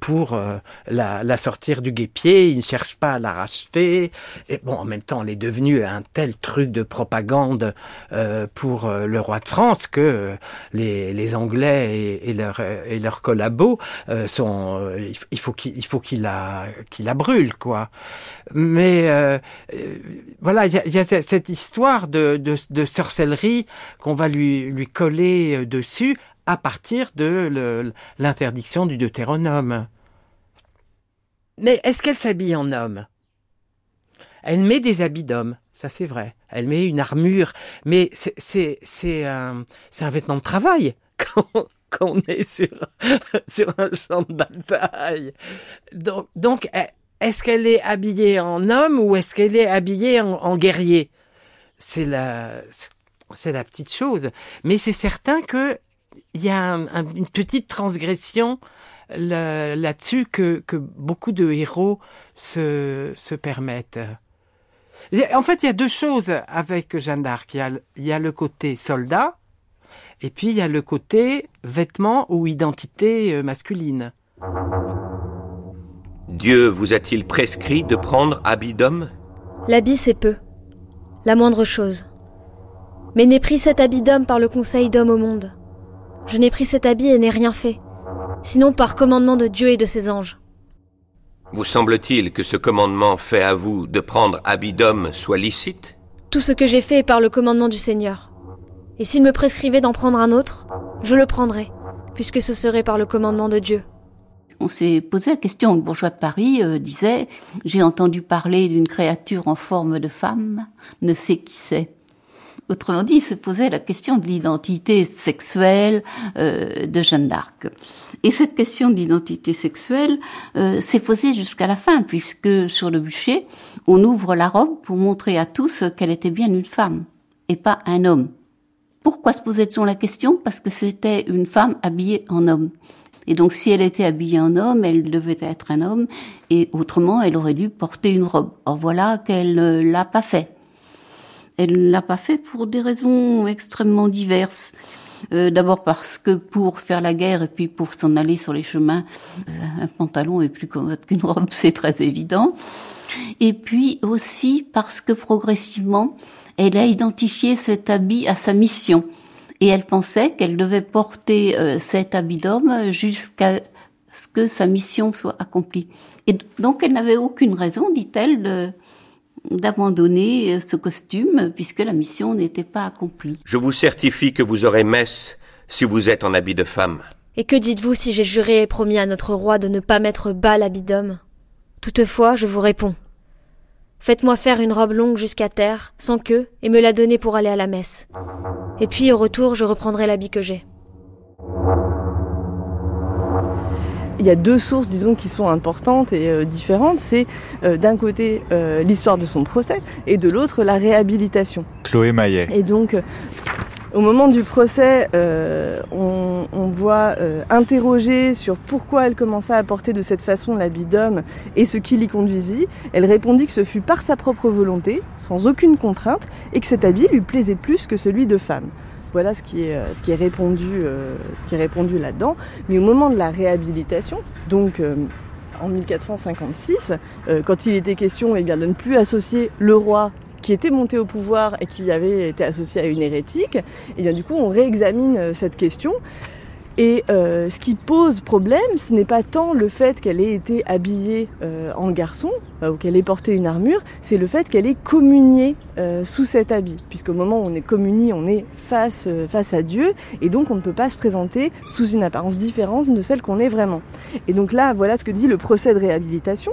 pour euh, la, la, sortir du guépier, il ne cherche pas à la racheter, et bon, en même temps, elle est devenue un tel truc de propagande euh, pour euh, le roi de France que les, les Anglais et, et leurs et leurs collabos sont il faut qu'il faut qu'il la qu'il la brûle quoi. Mais voilà, il y a, y a, cette histoire de, de, de sorcellerie qu'on va lui lui coller dessus à partir de l'interdiction du Deutéronome. Mais est-ce qu'elle s'habille en homme? Elle met des habits d'homme, ça c'est vrai. Elle met une armure, mais c'est un, un vêtement de travail. qu'on est sur, un champ de bataille. Donc, est-ce qu'elle est habillée en homme ou est-ce qu'elle est habillée en, guerrier? C'est la petite chose. Mais c'est certain que il y a un, un, une petite transgression là-dessus que, que beaucoup de héros se, se permettent. En fait, il y a deux choses avec Jeanne d'Arc. Il, il y a le côté soldat, et puis il y a le côté vêtement ou identité euh, masculine. Dieu vous a-t-il prescrit de prendre habit d'homme? L'habit, c'est peu. La moindre chose. Mais n'ai pris cet habit d'homme par le conseil d'homme au monde. Je n'ai pris cet habit et n'ai rien fait, sinon par commandement de Dieu et de ses anges. Vous semble-t-il que ce commandement fait à vous de prendre habit d'homme soit licite? Tout ce que j'ai fait est par le commandement du Seigneur. Et s'il me prescrivait d'en prendre un autre, je le prendrais, puisque ce serait par le commandement de Dieu. On s'est posé la question, le bourgeois de Paris euh, disait J'ai entendu parler d'une créature en forme de femme, ne sais qui c'est. Autrement dit, il se posait la question de l'identité sexuelle euh, de Jeanne d'Arc. Et cette question d'identité sexuelle euh, s'est posée jusqu'à la fin, puisque sur le bûcher, on ouvre la robe pour montrer à tous qu'elle était bien une femme et pas un homme. Pourquoi se posait-on la question? Parce que c'était une femme habillée en homme. Et donc, si elle était habillée en homme, elle devait être un homme, et autrement, elle aurait dû porter une robe. Or voilà qu'elle ne l'a pas fait. Elle ne l'a pas fait pour des raisons extrêmement diverses. Euh, D'abord parce que pour faire la guerre et puis pour s'en aller sur les chemins, euh, un pantalon est plus commode qu'une robe, c'est très évident. Et puis aussi parce que progressivement, elle a identifié cet habit à sa mission. Et elle pensait qu'elle devait porter euh, cet habit d'homme jusqu'à ce que sa mission soit accomplie. Et donc elle n'avait aucune raison, dit-elle, d'abandonner ce costume puisque la mission n'était pas accomplie. Je vous certifie que vous aurez messe si vous êtes en habit de femme. Et que dites-vous si j'ai juré et promis à notre roi de ne pas mettre bas l'habit d'homme? Toutefois, je vous réponds. Faites-moi faire une robe longue jusqu'à terre, sans queue, et me la donner pour aller à la messe. Et puis au retour, je reprendrai l'habit que j'ai. Il y a deux sources, disons, qui sont importantes et euh, différentes. C'est euh, d'un côté euh, l'histoire de son procès et de l'autre la réhabilitation. Chloé Maillet. Et donc, au moment du procès, euh, on, on, voit euh, interroger sur pourquoi elle commença à porter de cette façon l'habit d'homme et ce qui l'y conduisit. Elle répondit que ce fut par sa propre volonté, sans aucune contrainte, et que cet habit lui plaisait plus que celui de femme. Voilà ce qui est, ce qui est répondu, euh, ce qui est répondu là-dedans. Mais au moment de la réhabilitation, donc euh, en 1456, euh, quand il était question eh bien, de ne plus associer le roi qui était monté au pouvoir et qui avait été associé à une hérétique. Et bien du coup, on réexamine cette question. Et euh, ce qui pose problème, ce n'est pas tant le fait qu'elle ait été habillée euh, en garçon euh, ou qu'elle ait porté une armure, c'est le fait qu'elle ait communié sous cet habit. Puisqu'au moment où on est communié, on est face, face à Dieu et donc on ne peut pas se présenter sous une apparence différente de celle qu'on est vraiment. Et donc là, voilà ce que dit le procès de réhabilitation.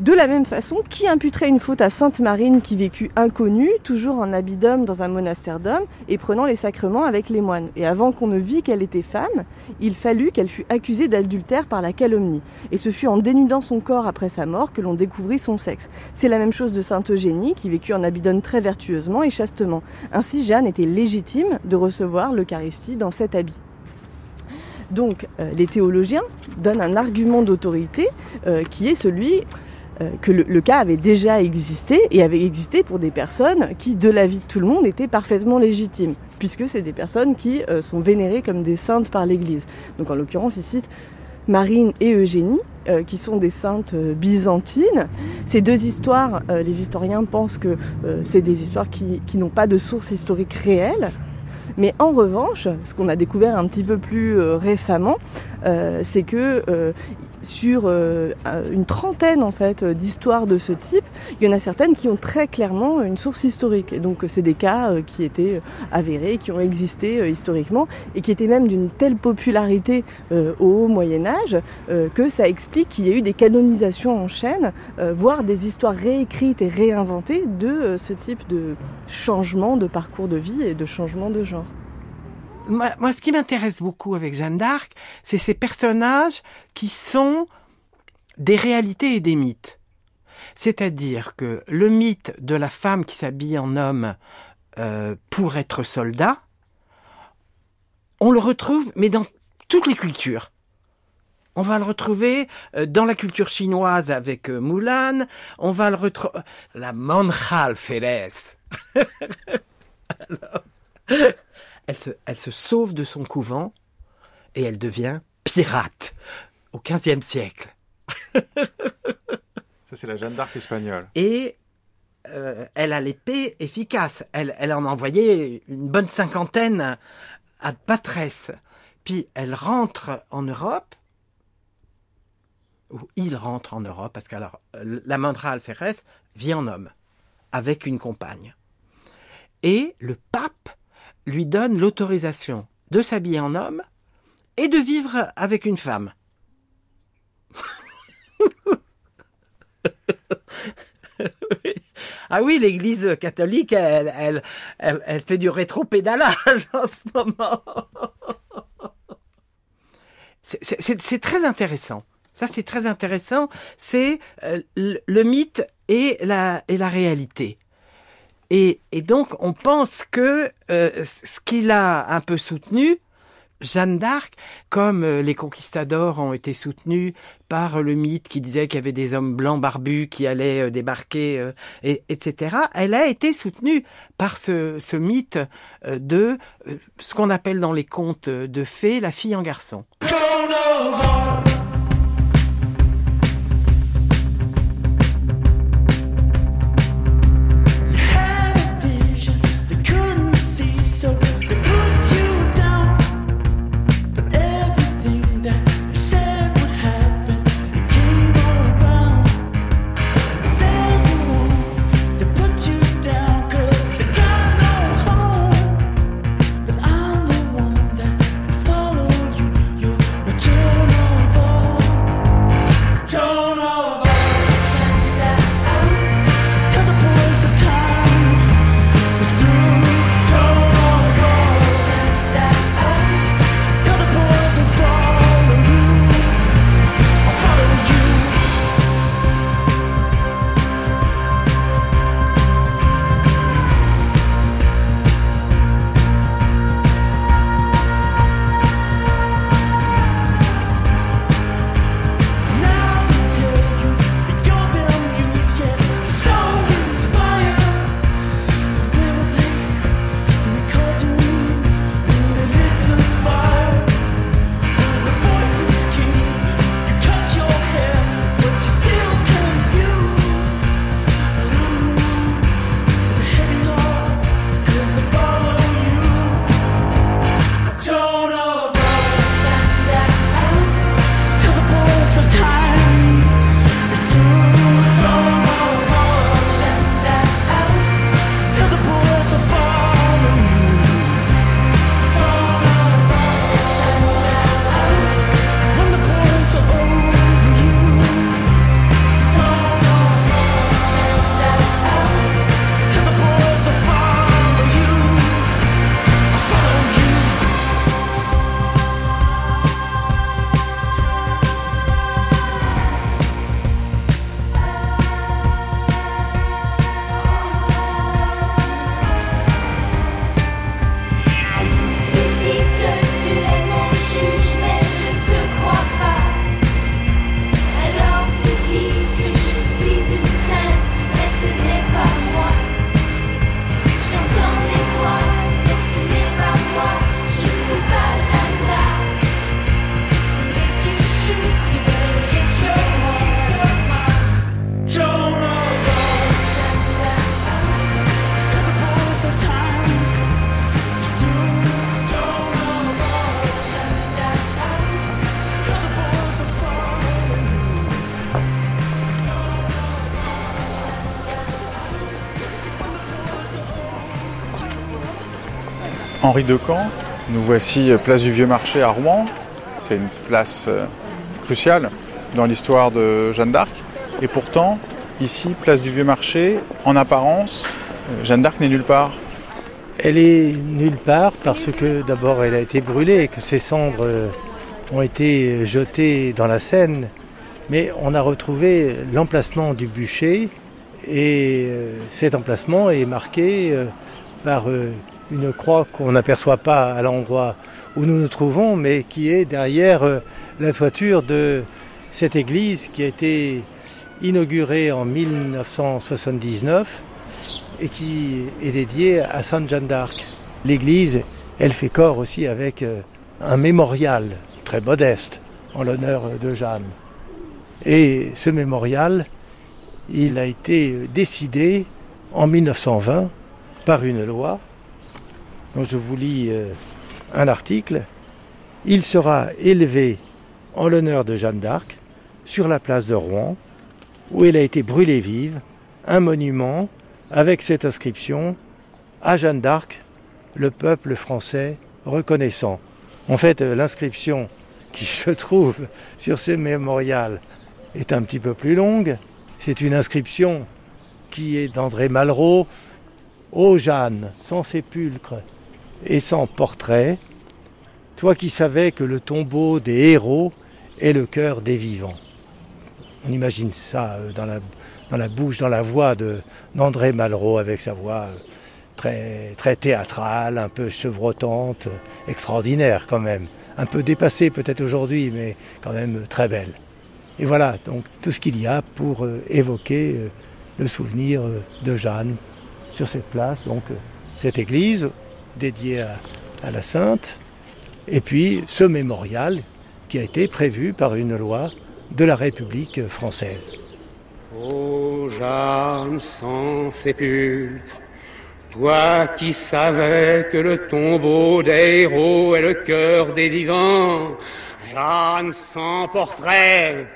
De la même façon, qui imputerait une faute à Sainte Marine qui vécut inconnue, toujours en habit d'homme dans un monastère d'hommes et prenant les sacrements avec les moines? Et avant qu'on ne vît qu'elle était femme, il fallut qu'elle fût accusée d'adultère par la calomnie. Et ce fut en dénudant son corps après sa mort que l'on découvrit son sexe. C'est la même chose de Sainte Eugénie qui vécut en habit d'homme très vertueusement et chastement. Ainsi, Jeanne était légitime de recevoir l'Eucharistie dans cet habit. Donc, euh, les théologiens donnent un argument d'autorité euh, qui est celui que le, cas avait déjà existé et avait existé pour des personnes qui, de la vie de tout le monde, étaient parfaitement légitimes, puisque c'est des personnes qui euh, sont vénérées comme des saintes par l'Église. Donc en l'occurrence, ils citent Marine et Eugénie, euh, qui sont des saintes byzantines. Ces deux histoires, les historiens pensent que c'est des histoires qui n'ont pas de source historique réelle, mais en revanche, ce qu'on a découvert un petit peu plus récemment, c'est que sur euh, une trentaine en fait d'histoires de ce type, il y en a certaines qui ont très clairement une source historique. Et donc c'est des cas euh, qui étaient avérés, qui ont existé euh, historiquement et qui étaient même d'une telle popularité au Moyen Âge que ça explique qu'il y a eu des canonisations en chaîne, voire des histoires réécrites et réinventées de ce type de changement de parcours de vie et de changement de genre moi, ce qui m'intéresse beaucoup avec Jeanne d'Arc, c'est ces personnages qui sont des réalités et des mythes. C'est-à-dire que le mythe de la femme qui s'habille en homme euh, pour être soldat, on le retrouve, mais dans toutes les cultures. On va le retrouver euh, dans la culture chinoise avec euh, Mulan, on va le retrouver... La Manchal Férez. elle se, sauve de son couvent et elle devient pirate au XVe siècle. Ça, c'est la Jeanne d'Arc espagnole. Et euh, elle a l'épée efficace. Elle, elle en a envoyé une bonne cinquantaine à Patresse. Puis elle rentre en Europe, ou il rentre en Europe, parce que la mandra Alferès vit en homme, avec une compagne. Et le pape lui donne l'autorisation de s'habiller en homme et de vivre avec une femme. ah oui, l'Église catholique, elle, elle, fait du rétro-pédalage en ce moment. C'est très intéressant. Ça, c'est très intéressant. C'est euh, le mythe et la, et la réalité. Et, donc, on pense que euh, ce qu'il a un peu soutenu, Jeanne d'Arc, comme euh, les conquistadors ont été soutenus par le mythe qui disait qu'il y avait des hommes blancs barbus qui allaient euh, débarquer, et, etc., elle a été soutenue par ce, ce mythe de ce qu'on appelle dans les contes de fées la fille en garçon. Henri Decamp, nous voici place du Vieux Marché à Rouen. C'est une place euh, cruciale dans l'histoire de Jeanne d'Arc. Et pourtant, ici, place du Vieux Marché, en apparence, euh, Jeanne d'Arc n'est nulle part. Elle est nulle part parce que d'abord elle a été brûlée et que ses cendres euh, ont été jetées dans la Seine. Mais on a retrouvé l'emplacement du bûcher et euh, cet emplacement est marqué par une croix qu'on n'aperçoit pas à l'endroit où nous nous trouvons, mais qui est derrière la toiture de cette église qui a été inaugurée en 1979 et qui est dédiée à Sainte Jeanne d'Arc. L'église, elle fait corps aussi avec euh, un mémorial très modeste en l'honneur de Jeanne. Et ce mémorial, il a été décidé en 1920 par une loi dont je vous lis euh, un article. Il sera élevé en l'honneur de Jeanne d'Arc sur la place de Rouen, où elle a été brûlée vive, un monument avec cette inscription à Jeanne d'Arc, le peuple français reconnaissant. En fait, euh, l'inscription qui se trouve sur ce mémorial est un petit peu plus longue. C'est une inscription qui est d'André Malraux. Ô Jeanne, sans sépulcre et sans portrait, toi qui savais que le tombeau des héros est le cœur des vivants. On imagine ça euh, dans la, bouche, dans la voix d'André Malraux, avec sa voix euh, très, très théâtrale, un peu chevrotante, extraordinaire quand même. Un peu dépassée peut-être aujourd'hui, mais quand même très belle. Et voilà, donc tout ce qu'il y a pour euh, évoquer le souvenir de Jeanne sur cette place, donc cette église dédiée à, la Sainte, et puis ce mémorial qui a été prévu par une loi de la République française. Ô Jeanne sans sépulcre, toi qui savais que le tombeau des héros est le cœur des vivants, Jeanne sans portrait,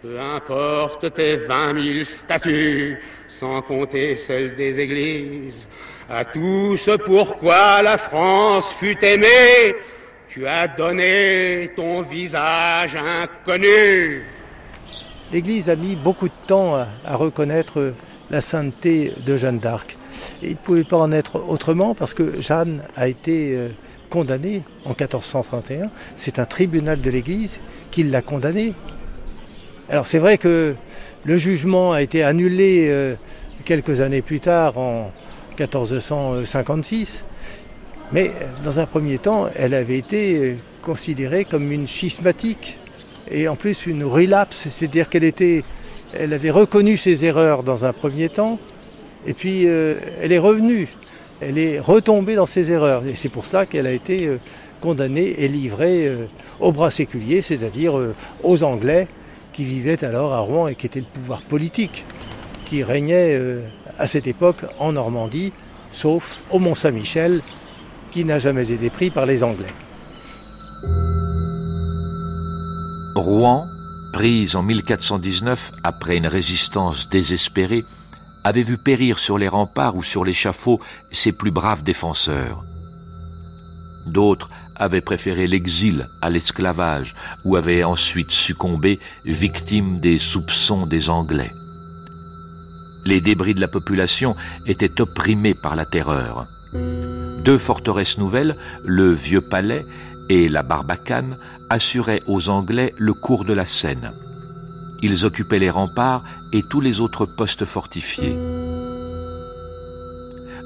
peu importe tes vingt mille statues, sans compter celles des églises, à tout ce pourquoi la France fut aimée, tu as donné ton visage inconnu. L'Église a mis beaucoup de temps à, reconnaître la sainteté de Jeanne d'Arc. Il ne pouvait pas en être autrement parce que Jeanne a été euh, condamnée en 1431. C'est un tribunal de l'Église qui l'a condamnée. Alors c'est vrai que le jugement a été annulé euh, quelques années plus tard en 1456. Mais dans un premier temps, elle avait été euh, considérée comme une schismatique et en plus une relapse, c'est-à-dire qu'elle était, elle avait reconnu ses erreurs dans un premier temps et puis euh, elle est revenue, elle est retombée dans ses erreurs et c'est pour cela qu'elle a été euh, condamnée et livrée au bras séculier, c'est-à-dire aux Anglais qui vivaient alors à Rouen et qui étaient le pouvoir politique qui régnait à cette époque en Normandie, sauf au Mont-Saint-Michel qui n'a jamais été pris par les Anglais. Rouen, prise en 1419 après une résistance désespérée, avait vu périr sur les remparts ou sur l'échafaud ses plus braves défenseurs. D'autres avaient préféré l'exil à l'esclavage ou avaient ensuite succombé victimes des soupçons des Anglais. Les débris de la population étaient opprimés par la terreur. Deux forteresses nouvelles, le Vieux Palais et la Barbacane, assuraient aux Anglais le cours de la Seine. Ils occupaient les remparts et tous les autres postes fortifiés.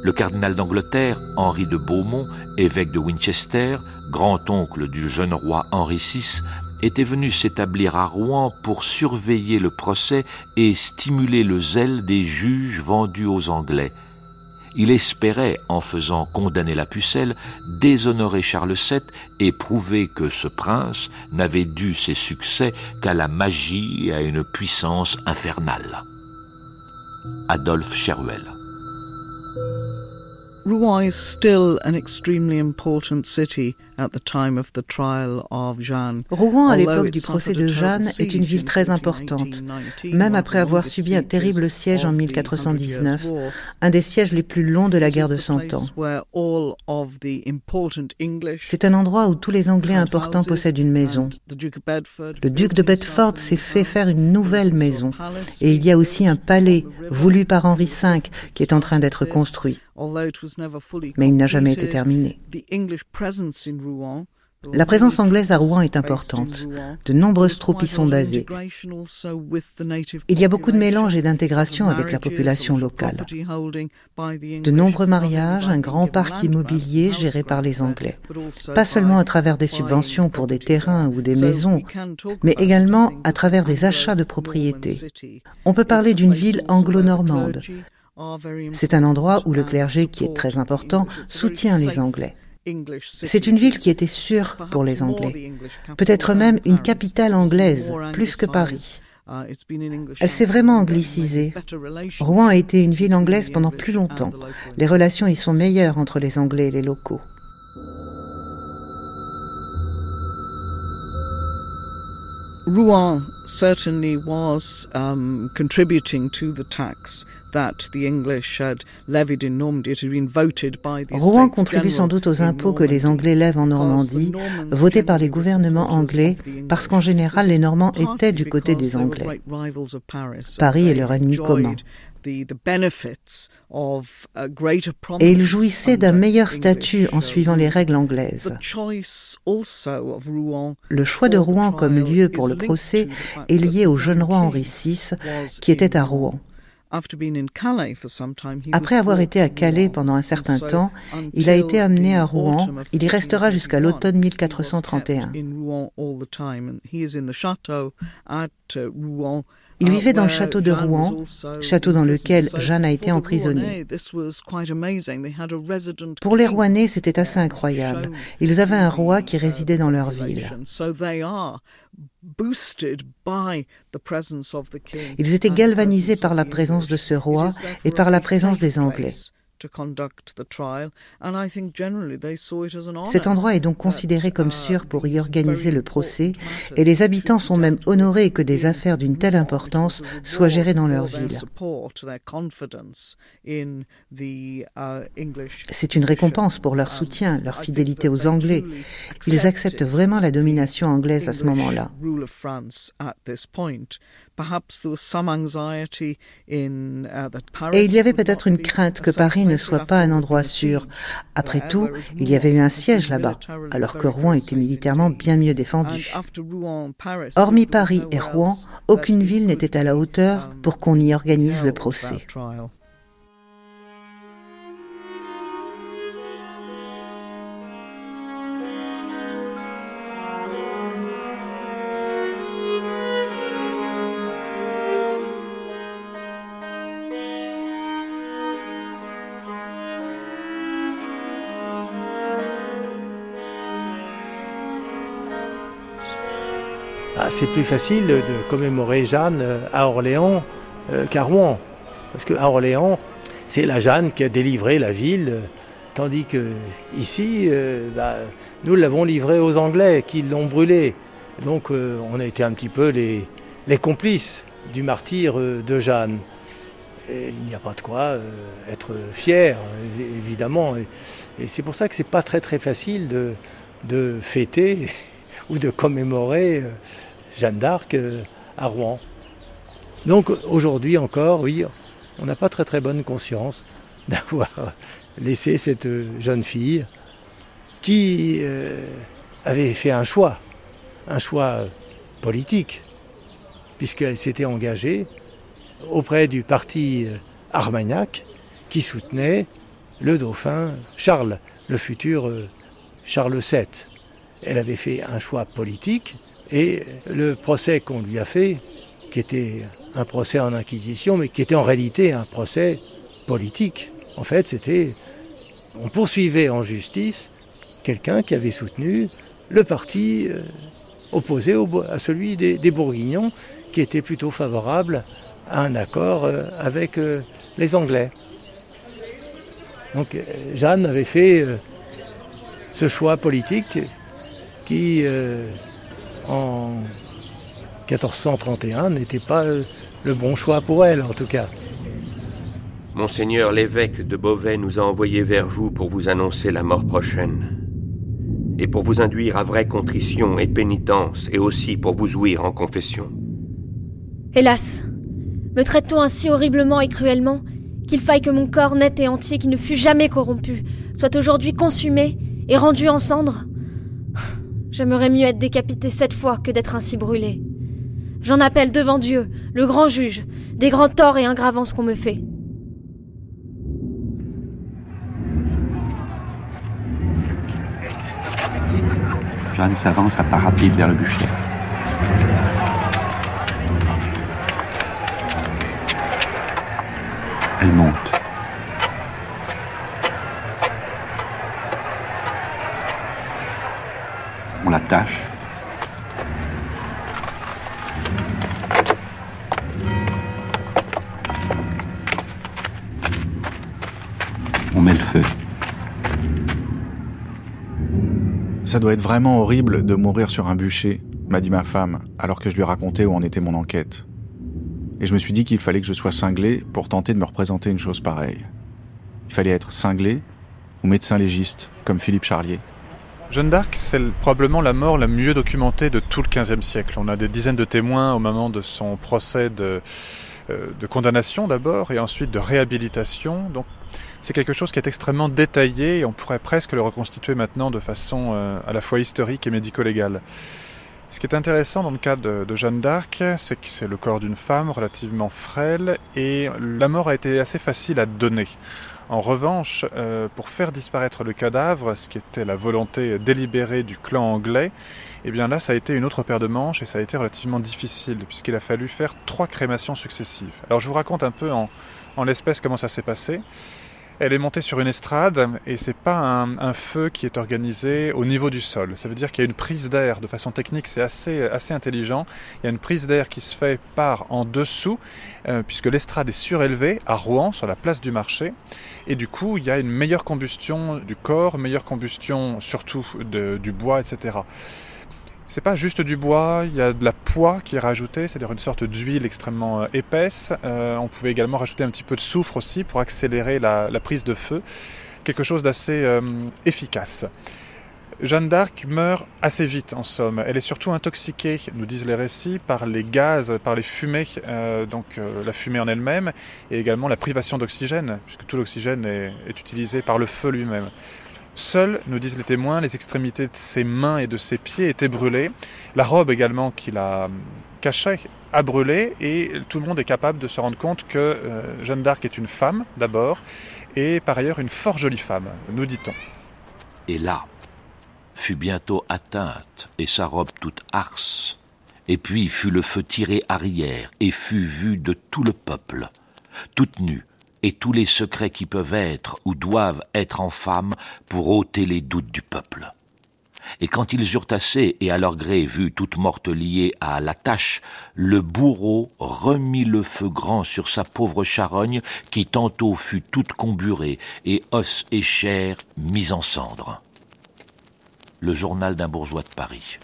Le cardinal d'Angleterre, Henri de Beaumont, évêque de Winchester, grand-oncle du jeune roi Henri VI, était venu s'établir à Rouen pour surveiller le procès et stimuler le zèle des juges vendus aux Anglais, il espérait, en faisant condamner la pucelle, déshonorer Charles VII et prouver que ce prince n'avait dû ses succès qu'à la magie et à une puissance infernale. Adolphe Cheruel Rouen is still an extremely important city at the time of the trial of Jeanne. Rouen, à l'époque du procès de Jeanne, est une ville très importante. Même après avoir subi un terrible siège en 1419, un des sièges les plus longs de la guerre de Cent Ans. C'est un endroit où tous les Anglais importants possèdent une maison. Le duc de Bedford s'est fait faire une nouvelle maison. Et il y a aussi un palais voulu par Henri V qui est en train d'être construit mais il n'a jamais été terminé. La présence anglaise à Rouen est importante. De nombreuses troupes y sont basées. Il y a beaucoup de mélange et d'intégration avec la population locale. De nombreux mariages, un grand parc immobilier géré par les Anglais. Pas seulement à travers des subventions pour des terrains ou des maisons, mais également à travers des achats de propriétés. On peut parler d'une ville anglo-normande, c'est un endroit où le clergé, qui est très important, soutient les Anglais. C'est une ville qui était sûre pour les Anglais, peut-être même une capitale anglaise, plus que Paris. Elle s'est vraiment anglicisée. Rouen a été une ville anglaise pendant plus longtemps. Les relations y sont meilleures entre les Anglais et les locaux. Rouen certainly was um, contributing to the tax Rouen contribue sans doute aux impôts que les Anglais lèvent en Normandie, votés par les gouvernements anglais, parce qu'en général les Normands étaient du côté des Anglais. Paris est leur ennemi commun. Et ils jouissaient d'un meilleur statut en suivant les règles anglaises. Le choix de Rouen comme lieu pour le procès est lié au jeune roi Henri VI qui était à Rouen. Après avoir été à Calais pendant un certain temps, il a été amené à Rouen. Il y restera jusqu'à l'automne 1431. Il vivait dans le château de Rouen, château dans lequel Jeanne a été emprisonnée. Pour les Rouennais, c'était assez incroyable. Ils avaient un roi qui résidait dans leur ville. Ils étaient galvanisés par la présence de ce roi et par la présence des Anglais. Cet endroit est donc considéré comme sûr pour y organiser le procès et les habitants sont même honorés que des affaires d'une telle importance soient gérées dans leur ville. C'est une récompense pour leur soutien, leur fidélité aux Anglais. Ils acceptent vraiment la domination anglaise à ce moment-là. Et il y avait peut-être une crainte que Paris ne soit pas un endroit sûr. Après tout, il y avait eu un siège là-bas, alors que Rouen était militairement bien mieux défendu. Hormis Paris et Rouen, aucune ville n'était à la hauteur pour qu'on y organise le procès. C'est plus facile de commémorer Jeanne euh, à Orléans euh, qu'à Rouen. Parce qu'à Orléans, c'est la Jeanne qui a délivré la ville, tandis que ici, euh, bah, nous l'avons livrée aux Anglais qui l'ont brûlée. Donc on a été un petit peu les, complices du martyr de Jeanne. il n'y a pas de quoi être fier, évidemment. Et, c'est pour ça que c'est pas très très facile de fêter ou de commémorer Jeanne d'Arc euh, à Rouen. Donc aujourd'hui encore, oui, on n'a pas très très bonne conscience d'avoir laissé cette jeune fille qui euh, avait fait un choix, un choix politique, puisqu'elle s'était engagée auprès du parti euh, Armagnac qui soutenait le dauphin Charles, le futur Charles VII. Elle avait fait un choix politique et le procès qu'on lui a fait, qui était un procès en inquisition, mais qui était en réalité un procès politique. En fait, c'était, on poursuivait en justice quelqu'un qui avait soutenu le parti euh, opposé à celui des, Bourguignons, qui était plutôt favorable à un accord euh, avec euh, les Anglais. Donc Jeanne avait fait ce choix politique qui, en 1431, n'était pas le bon choix pour elle, en tout cas. Monseigneur l'évêque de Beauvais nous a envoyés vers vous pour vous annoncer la mort prochaine, et pour vous induire à vraie contrition et pénitence, et aussi pour vous ouïr en confession. Hélas, me traite-t-on ainsi horriblement et cruellement qu'il faille que mon corps net et entier, qui ne fut jamais corrompu, soit aujourd'hui consumé et rendu en cendres J'aimerais mieux être décapité sept fois que d'être ainsi brûlé. J'en appelle devant Dieu, le grand juge, des grands torts et ingravances qu'on me fait. Jeanne s'avance à pas rapide vers le bûcher. Elle monte. On met le feu. Ça doit être vraiment horrible de mourir sur un bûcher, m'a dit ma femme, alors que je lui racontais où en était mon enquête. Et je me suis dit qu'il fallait que je sois cinglé pour tenter de me représenter une chose pareille. Il fallait être cinglé ou médecin légiste, comme Philippe Charlier. Jeanne d'Arc, c'est probablement la mort la mieux documentée de tout le XVe siècle. On a des dizaines de témoins au moment de son procès de, euh, de condamnation d'abord et ensuite de réhabilitation. Donc c'est quelque chose qui est extrêmement détaillé et on pourrait presque le reconstituer maintenant de façon euh, à la fois historique et médico-légale. Ce qui est intéressant dans le cas de, Jeanne d'Arc, c'est que c'est le corps d'une femme relativement frêle et la mort a été assez facile à donner. En revanche, euh, pour faire disparaître le cadavre, ce qui était la volonté délibérée du clan anglais, eh bien là, ça a été une autre paire de manches et ça a été relativement difficile puisqu'il a fallu faire trois crémations successives. Alors je vous raconte un peu en, en l'espèce comment ça s'est passé. Elle est montée sur une estrade et c'est pas un, feu qui est organisé au niveau du sol. Ça veut dire qu'il y a une prise d'air. De façon technique, c'est assez, assez intelligent. Il y a une prise d'air qui se fait par en dessous, euh, puisque l'estrade est surélevée à Rouen, sur la place du marché. Et du coup, il y a une meilleure combustion du corps, meilleure combustion surtout du bois, etc. C'est pas juste du bois, il y a de la poix qui est rajoutée, c'est-à-dire une sorte d'huile extrêmement euh, épaisse. Euh, on pouvait également rajouter un petit peu de soufre aussi pour accélérer la, prise de feu. Quelque chose d'assez euh, efficace. Jeanne d'Arc meurt assez vite en somme. Elle est surtout intoxiquée, nous disent les récits, par les gaz, par les fumées, donc la fumée en elle-même, et également la privation d'oxygène, puisque tout l'oxygène est, est utilisé par le feu lui-même. Seules, nous disent les témoins, les extrémités de ses mains et de ses pieds étaient brûlées. La robe également qu'il a cachée a brûlé et tout le monde est capable de se rendre compte que euh, Jeanne d'Arc est une femme d'abord et par ailleurs une fort jolie femme, nous dit-on. Et là, fut bientôt atteinte et sa robe toute arse, et puis fut le feu tiré arrière et fut vu de tout le peuple, toute nue, et tous les secrets qui peuvent être ou doivent être en femme pour ôter les doutes du peuple. Et quand ils eurent assez et à leur gré vu toute morte liée à la tâche, le bourreau remit le feu grand sur sa pauvre charogne qui tantôt fut toute comburée et os et chair mis en cendres. Le journal d'un bourgeois de Paris.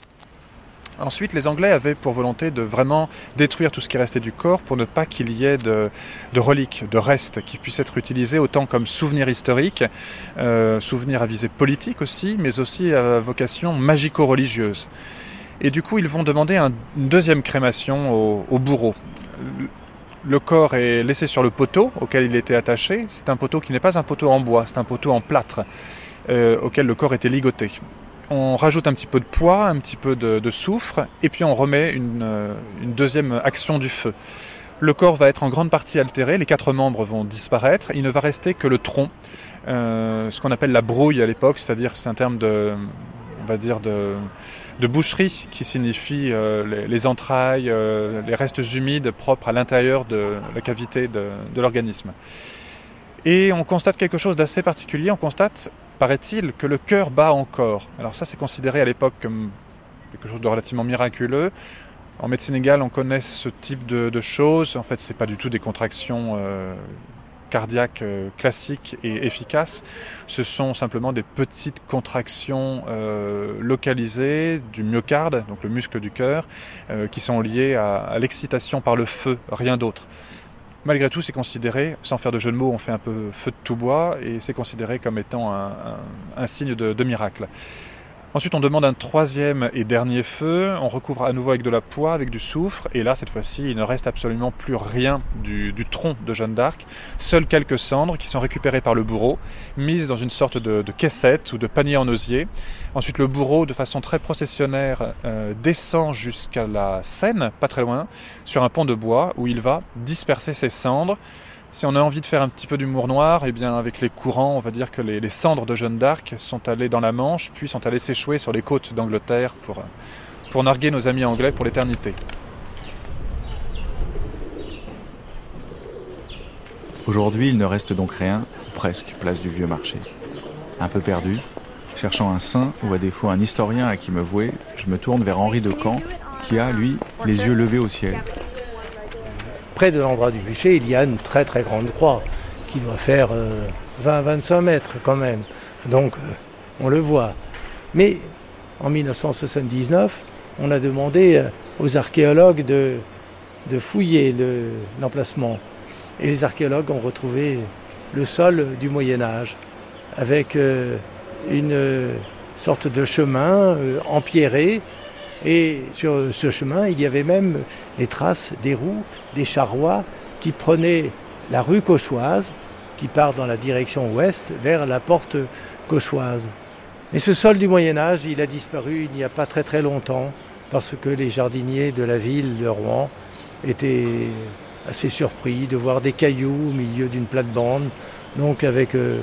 Ensuite, les Anglais avaient pour volonté de vraiment détruire tout ce qui restait du corps pour ne pas qu'il y ait de, reliques, de restes qui puissent être utilisés autant comme souvenirs historiques, euh, souvenirs à visée politique aussi, mais aussi à vocation magico-religieuse. Et du coup, ils vont demander une deuxième crémation au, bourreau. Le corps est laissé sur le poteau auquel il était attaché. C'est un poteau qui n'est pas un poteau en bois, c'est un poteau en plâtre euh, auquel le corps était ligoté on rajoute un petit peu de poids, un petit peu de, soufre, et puis on remet euh, une, deuxième action du feu. Le corps va être en grande partie altéré, les quatre membres vont disparaître, il ne va rester que le tronc, euh, ce qu'on appelle la brouille à l'époque, c'est-à-dire c'est un terme de, on va dire de, boucherie qui signifie euh, les, entrailles, les restes humides propres à l'intérieur de la cavité de l'organisme. Et on constate quelque chose d'assez particulier, on constate paraît-il, que le cœur bat encore. Alors ça, c'est considéré à l'époque comme quelque chose de relativement miraculeux. En médecine égale, on connaît ce type de, choses. En fait, ce n'est pas du tout des contractions euh, cardiaque classique et efficace. Ce sont simplement des petites contractions localisées du myocarde, donc le muscle du cœur, qui sont liées à l'excitation par le feu, rien d'autre. Malgré tout, c'est considéré, sans faire de jeu de mots, on fait un peu feu de tout bois, et c'est considéré comme étant un, signe de miracle. Ensuite, on demande un troisième et dernier feu. On recouvre à nouveau avec de la poix, avec du soufre. Et là, cette fois-ci, il ne reste absolument plus rien du, tronc de Jeanne d'Arc. Seules quelques cendres qui sont récupérées par le bourreau, mises dans une sorte de, caissette ou de panier en osier. Ensuite, le bourreau, de façon très processionnaire, euh, descend jusqu'à la Seine, pas très loin, sur un pont de bois où il va disperser ses cendres si on a envie de faire un petit peu d'humour noir, eh bien avec les courants, on va dire que les, cendres de Jeanne d'Arc sont allées dans la Manche, puis sont allées s'échouer sur les côtes d'Angleterre pour, pour narguer nos amis anglais pour l'éternité. Aujourd'hui, il ne reste donc rien, presque, place du vieux marché. Un peu perdu, cherchant un saint ou à défaut un historien à qui me vouer, je me tourne vers Henri de Camp, qui a, lui, les yeux levés au ciel, près de l'endroit du bûcher, il y a une très très grande croix qui doit faire 20-25 euh, mètres quand même. Donc euh, on le voit. Mais en 1979, on a demandé euh, aux archéologues de, de fouiller l'emplacement. et les archéologues ont retrouvé le sol du Moyen Âge avec une sorte de chemin empierré. Et sur ce chemin, il y avait même les traces des roues des charrois qui prenaient la rue Cauchoise, qui part dans la direction ouest, vers la porte Cauchoise. Mais ce sol du Moyen Âge, il a disparu il n'y a pas très très longtemps, parce que les jardiniers de la ville de Rouen étaient assez surpris de voir des cailloux au milieu d'une plate-bande, donc avec euh,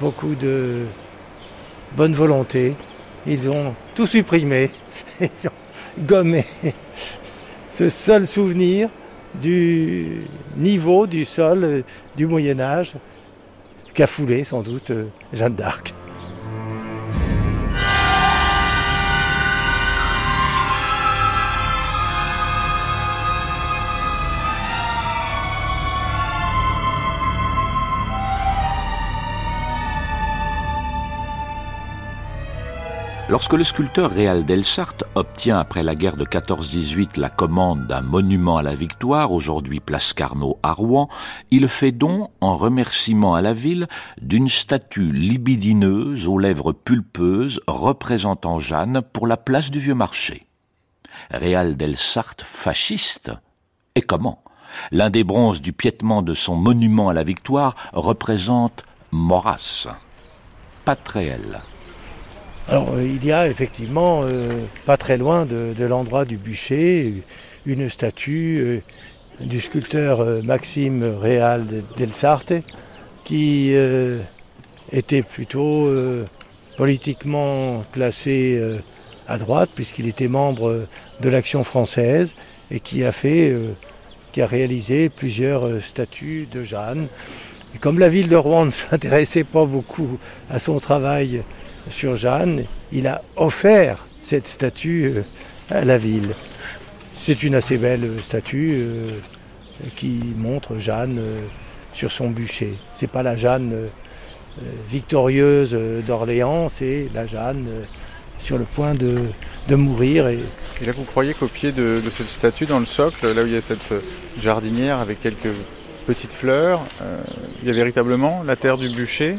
beaucoup de bonne volonté, ils ont tout supprimé, ils ont gommé ce seul souvenir du niveau du sol du Moyen Âge qu'a foulé sans doute euh, Jeanne d'Arc. Lorsque le sculpteur Réal Delsart obtient après la guerre de 14-18 la commande d'un monument à la victoire, aujourd'hui place Carnot à Rouen, il fait don, en remerciement à la ville, d'une statue libidineuse aux lèvres pulpeuses représentant Jeanne pour la place du Vieux Marché. Réal Delsart fasciste Et comment? L'un des bronzes du piétement de son monument à la victoire représente Maurras. Pas très réel. Euh, il y a effectivement, euh, pas très loin de, l'endroit du bûcher, une statue euh, du sculpteur Maxime Réal Delsarte qui était plutôt politiquement placé à droite puisqu'il était membre de l'Action française et qui a fait, qui a réalisé plusieurs statues de Jeanne. Et comme la ville de Rouen ne s'intéressait pas beaucoup à son travail sur Jeanne, il a offert cette statue euh, à la ville. C'est une assez belle statue euh, qui montre Jeanne euh, sur son bûcher. C'est pas la Jeanne victorieuse d'Orléans, c'est la Jeanne sur le point de, mourir. Et... là, vous croyez qu'au pied de, cette statue, dans le socle, là où il y a cette jardinière avec quelques petites fleurs, il y a véritablement la terre du bûcher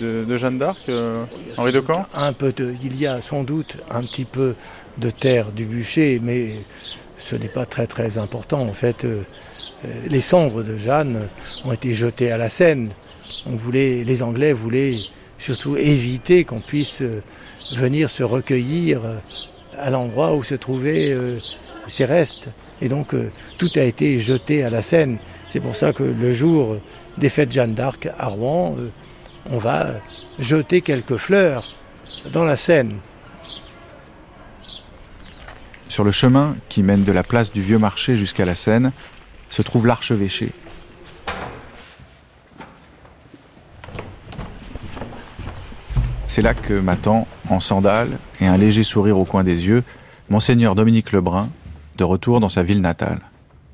de, Jeanne d'Arc, euh, Henri de Camp un peu Il y a sans doute un petit peu de terre du bûcher, mais ce n'est pas très très important. En fait, euh, euh, les cendres de Jeanne ont été jetées à la Seine. On voulait, les Anglais voulaient surtout éviter qu'on puisse venir se recueillir à l'endroit où se trouvaient ces restes. Et donc tout a été jeté à la Seine. C'est pour ça que le jour des fêtes Jeanne d'Arc à Rouen, on va jeter quelques fleurs dans la Seine. Sur le chemin qui mène de la place du Vieux Marché jusqu'à la Seine se trouve l'archevêché. C'est là que m'attend, en sandales et un léger sourire au coin des yeux, monseigneur Dominique Lebrun, de retour dans sa ville natale.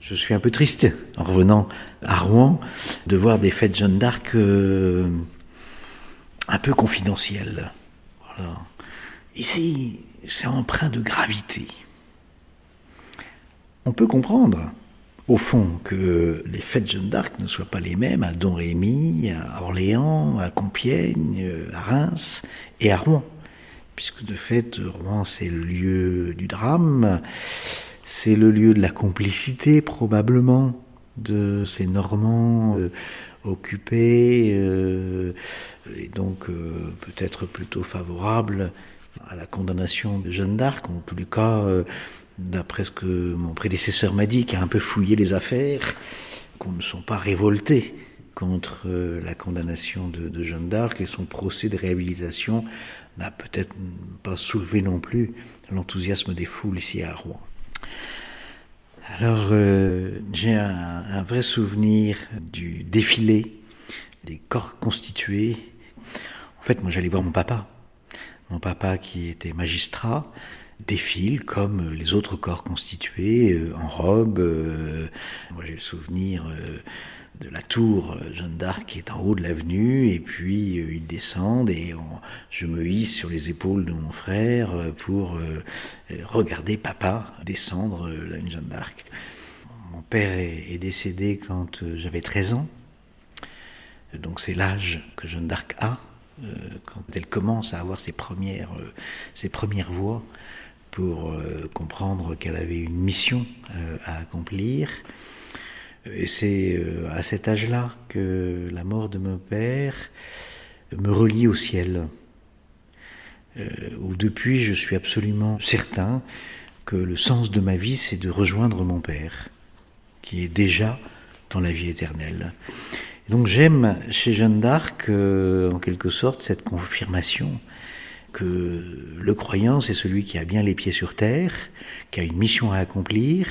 Je suis un peu triste, en revenant à Rouen, de voir des fêtes Jeanne d'Arc euh, un peu confidentielles. Ici, c'est empreint de gravité. On peut comprendre, au fond, que les fêtes Jeanne d'Arc ne soient pas les mêmes à Don Rémy, à Orléans, à Compiègne, à Reims et à Rouen. Puisque de fait, Rouen, c'est le lieu du drame, c'est le lieu de la complicité probablement de ces Normands euh, occupés, euh, et donc euh, peut-être plutôt favorables à la condamnation de Jeanne d'Arc, en tous les cas d'après ce que mon prédécesseur m'a dit, qui a un peu fouillé les affaires, qu'on ne sont pas révoltés contre euh, la condamnation de, Jeanne d'Arc et son procès de réhabilitation n'a peut-être pas soulevé non plus l'enthousiasme des foules ici à Rouen. Alors euh, j'ai un, vrai souvenir du défilé des corps constitués. En fait, moi j'allais voir mon papa, mon papa qui était magistrat, défile comme les autres corps constitués euh, en robe. Euh, moi j'ai le souvenir euh, de la tour Jeanne d'Arc qui est en haut de l'avenue et puis ils descendent et je me hisse sur les épaules de mon frère pour regarder papa descendre une Jeanne d'Arc. Mon père est, décédé quand j'avais 13 ans, donc c'est l'âge que Jeanne d'Arc a quand elle commence à avoir ses premières, ses premières voix pour euh, comprendre qu'elle avait une mission euh, à accomplir. Et c'est euh, à cet âge-là que la mort de mon père me relie au ciel, où depuis je suis absolument certain que le sens de ma vie, c'est de rejoindre mon père, qui est déjà dans la vie éternelle. donc j'aime chez Jeanne d'Arc, en quelque sorte, cette confirmation que le croyant, c'est celui qui a bien les pieds sur terre, qui a une mission à accomplir,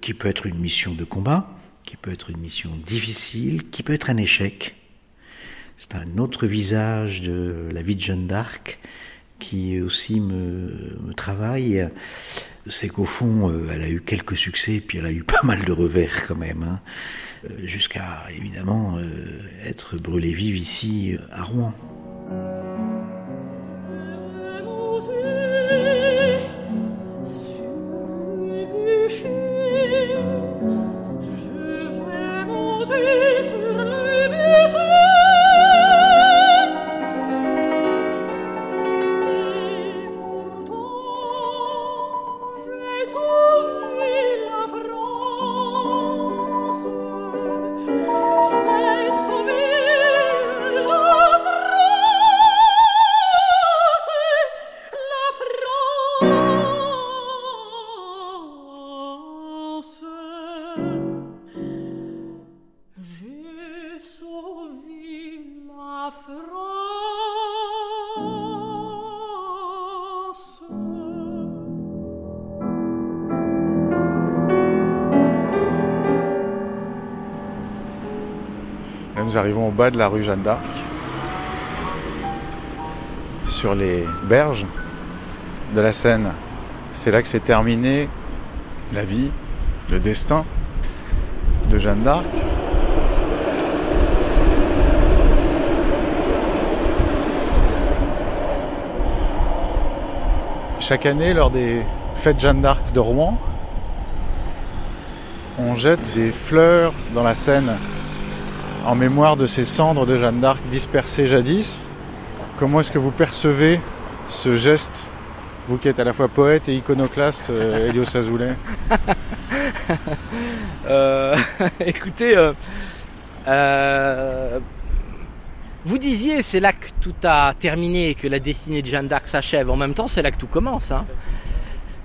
qui peut être une mission de combat, qui peut être une mission difficile, qui peut être un échec. C'est un autre visage de la vie de Jeanne d'Arc qui aussi me, travaille. C'est qu'au fond, euh, elle a eu quelques succès, puis elle a eu pas mal de revers quand même, hein. euh, jusqu'à évidemment euh, être brûlée vive ici à Rouen. Nous arrivons au bas de la rue Jeanne d'Arc, sur les berges de la Seine. C'est là que s'est terminée la vie, le destin de Jeanne d'Arc. Chaque année, lors des fêtes Jeanne d'Arc de Rouen, on jette des fleurs dans la Seine en mémoire de ces cendres de Jeanne d'Arc dispersées jadis. Comment est-ce que vous percevez ce geste, vous qui êtes à la fois poète et iconoclaste, euh, Elios Azoulay euh, Écoutez, euh, vous disiez c'est là que tout a terminé, que la destinée de Jeanne d'Arc s'achève. En même temps, c'est là que tout commence. Hein.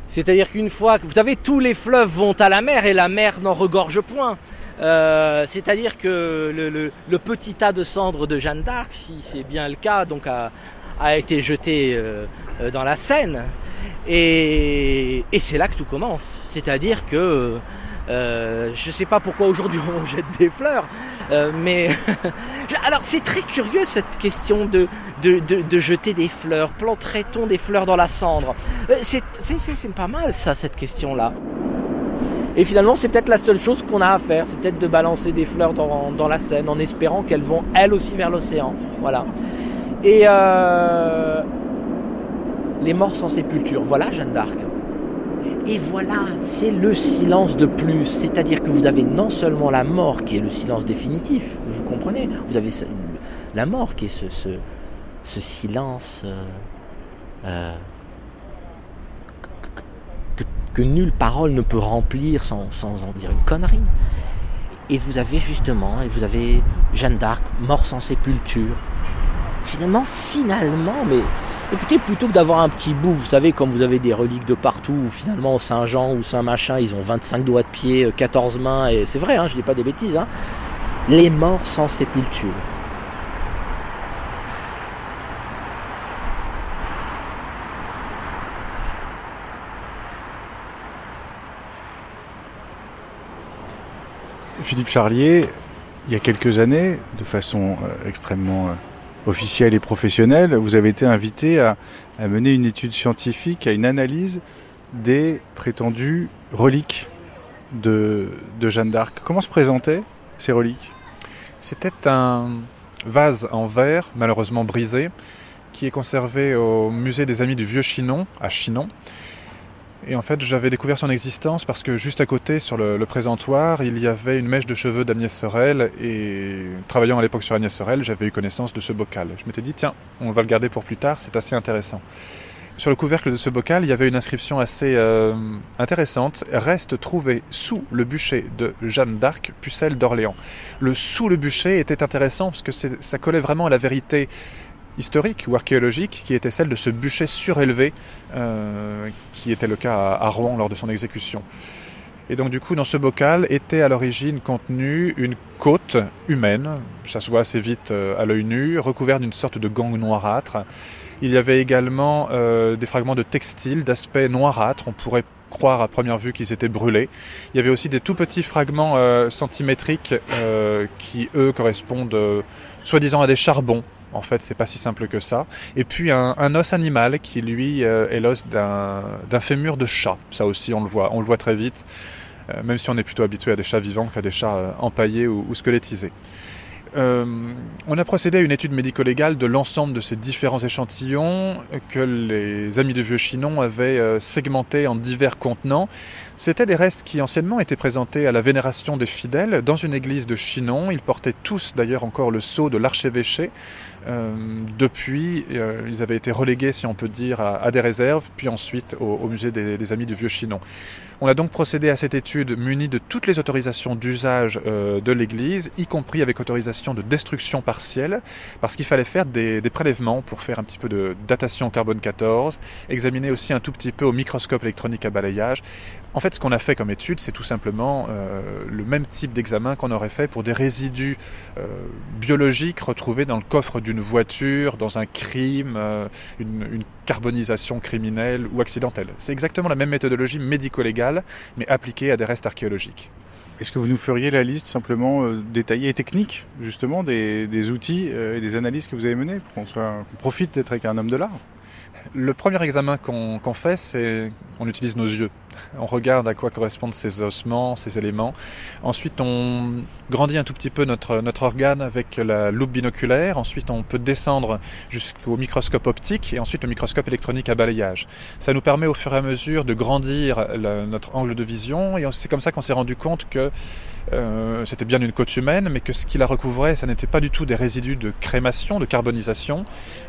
C'est-à-dire qu'une fois que vous savez, tous les fleuves vont à la mer et la mer n'en regorge point. Euh, c'est-à-dire que le, petit tas de cendres de Jeanne d'Arc, si c'est bien le cas, donc a, été jeté euh, euh, dans la Seine. Et, c'est là que tout commence. C'est-à-dire que je ne sais pas pourquoi aujourd'hui on jette des fleurs, mais alors c'est très curieux cette question de, de, jeter des fleurs. Planterait-on des fleurs dans la cendre? C'est pas mal ça, cette question-là. Et finalement, c'est peut-être la seule chose qu'on a à faire, c'est peut-être de balancer des fleurs dans, la Seine en espérant qu'elles vont elles aussi vers l'océan. Voilà. Et euh, les morts sans sépulture, voilà Jeanne d'Arc. Et voilà, c'est le silence de plus. C'est-à-dire que vous avez non seulement la mort qui est le silence définitif, vous comprenez, vous avez la mort qui est ce, ce, silence euh, euh, que, nulle parole ne peut remplir sans, sans, en dire une connerie. Et vous avez justement, et vous avez Jeanne d'Arc, mort sans sépulture. Finalement, finalement, mais Écoutez, plutôt que d'avoir un petit bout, vous savez, comme vous avez des reliques de partout, où finalement Saint-Jean ou Saint-Machin, ils ont 25 doigts de pied, 14 euh, mains, et c'est vrai, hein, je dis pas des bêtises, hein, les morts sans sépulture. Philippe Charlier, il y a quelques années, de façon euh, extrêmement euh, officiel et professionnel, vous avez été invité à, mener une étude scientifique, à une analyse des prétendues reliques de, Jeanne d'Arc. Comment se présentaient ces reliques? C'était un vase en verre, malheureusement brisé, qui est conservé au musée des Amis du Vieux Chinon, à Chinon. Et en fait, j'avais découvert son existence parce que juste à côté, sur le, présentoir, il y avait une mèche de cheveux d'Agnès Sorel. Et travaillant à l'époque sur Agnès Sorel, j'avais eu connaissance de ce bocal. Je m'étais dit, tiens, on va le garder pour plus tard, c'est assez intéressant. Sur le couvercle de ce bocal, il y avait une inscription assez euh, intéressante Reste trouvé sous le bûcher de Jeanne d'Arc, pucelle d'Orléans. Le sous le bûcher était intéressant parce que ça collait vraiment à la vérité historique ou archéologique qui était celle de ce bûcher surélevé euh, qui était le cas à, Rouen lors de son exécution. Et donc du coup, dans ce bocal était à l'origine contenue une côte humaine, ça se voit assez vite euh, à l'œil nu, recouverte d'une sorte de gang noirâtre. Il y avait également euh, des fragments de textiles d'aspect noirâtre, on pourrait croire à première vue qu'ils étaient brûlés. Il y avait aussi des tout petits fragments centimétriques qui, eux, correspondent soi-disant à des charbons en fait, c'est pas si simple que ça. Et puis un, os animal qui lui euh, est l'os d'un fémur de chat. Ça aussi, on le voit, très vite, euh, même si on est plutôt habitué à des chats vivants qu'à des chats euh, empaillés ou, squelettisés. on a procédé à une étude médico-légale de l'ensemble de ces différents échantillons que les amis de Vieux Chinon avaient segmentés en divers contenants. C'étaient des restes qui anciennement étaient présentés à la vénération des fidèles dans une église de Chinon. Ils portaient tous d'ailleurs encore le sceau de l'archevêché. Euh, depuis, euh, ils avaient été relégués, si on peut dire, à, des réserves, puis ensuite au, musée des, Amis du Vieux Chinon. On a donc procédé à cette étude munie de toutes les autorisations d'usage euh, de l'Église, y compris avec autorisation de destruction partielle, parce qu'il fallait faire des, des, prélèvements pour faire un petit peu de datation carbone 14, examiner aussi un tout petit peu au microscope électronique à balayage. En fait, ce qu'on a fait comme étude, c'est tout simplement le même type d'examen qu'on aurait fait pour des résidus biologiques retrouvés dans le coffre d'une voiture, dans un crime, une, une carbonisation criminelle ou accidentelle. C'est exactement la même méthodologie médico-légale mais appliqué à des restes archéologiques. Est-ce que vous nous feriez la liste simplement euh, détaillée et technique, justement, des, outils euh, et des analyses que vous avez menées, pour qu'on profite d'être avec un homme de l'art? Le premier examen qu'on fait, c'est on utilise nos yeux. On regarde à quoi correspondent ces ossements, ces éléments. Ensuite, on grandit un tout petit peu notre, organe avec la loupe binoculaire. Ensuite, on peut descendre jusqu'au microscope optique et ensuite le microscope électronique à balayage. Ça nous permet au fur et à mesure de grandir notre angle de vision et c'est comme ça qu'on s'est rendu compte que euh, c'était bien une côte humaine, mais que ce qui la recouvrait, ça n'était pas du tout des résidus de crémation, de carbonisation.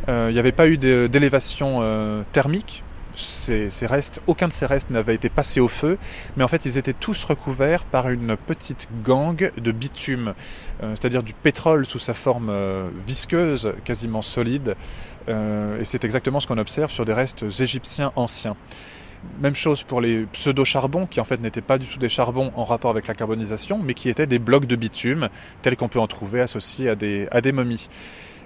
Euh, il n'y avait pas eu d'élévation euh, thermique. Ces, restes, aucun de ces restes n'avait été passé au feu, mais en fait ils étaient tous recouverts par une petite gangue de bitume, c'est-à-dire du pétrole sous sa forme visqueuse, quasiment solide, et c'est exactement ce qu'on observe sur des restes égyptiens anciens. Même chose pour les pseudo-charbons, qui en fait n'étaient pas du tout des charbons en rapport avec la carbonisation, mais qui étaient des blocs de bitume, tels qu'on peut en trouver associés à des, momies.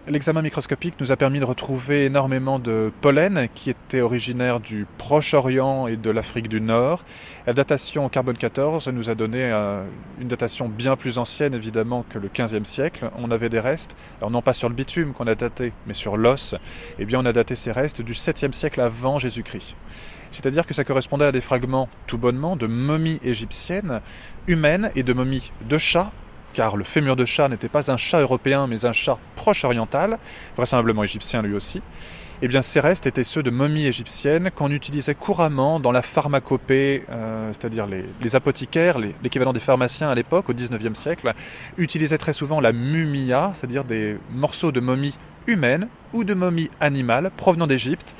L'examen microscopique nous a permis de retrouver énormément de pollen qui étaient originaires du Proche-Orient et de l'Afrique du Nord. La datation au carbone 14 nous a donné euh, une datation bien plus ancienne évidemment que le 15e siècle. On avait des restes, alors non pas sur le bitume qu'on a daté, mais sur l'os. Eh bien on a daté ces restes du 7e siècle avant Jésus-Christ. C'est-à-dire que ça correspondait à des fragments tout bonnement de momies égyptiennes, humaines et de momies de chats car le fémur de chat n'était pas un chat européen, mais un chat proche oriental, vraisemblablement égyptien lui aussi, eh bien ces restes étaient ceux de momies égyptiennes qu'on utilisait couramment dans la pharmacopée, euh, c'est-à-dire les, apothicaires, l'équivalent des pharmaciens à l'époque, au XIXe siècle, utilisaient très souvent la mumia, c'est-à-dire des morceaux de momies humaines ou de momies animales provenant d'Égypte.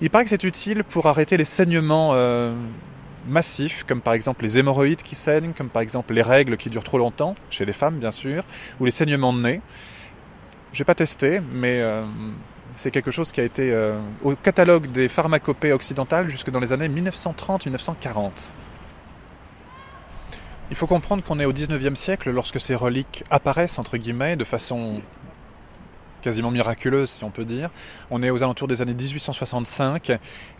Il paraît que c'est utile pour arrêter les saignements euh, massifs, comme par exemple les hémorroïdes qui saignent, comme par exemple les règles qui durent trop longtemps, chez les femmes bien sûr, ou les saignements de nez. J'ai pas testé, mais euh, c'est quelque chose qui a été euh, au catalogue des pharmacopées occidentales jusque dans les années 1930-1940. Il faut comprendre qu'on est au 19e siècle lorsque ces reliques apparaissent, entre guillemets, de façon quasiment miraculeuse, si on peut dire. On est aux alentours des années 1865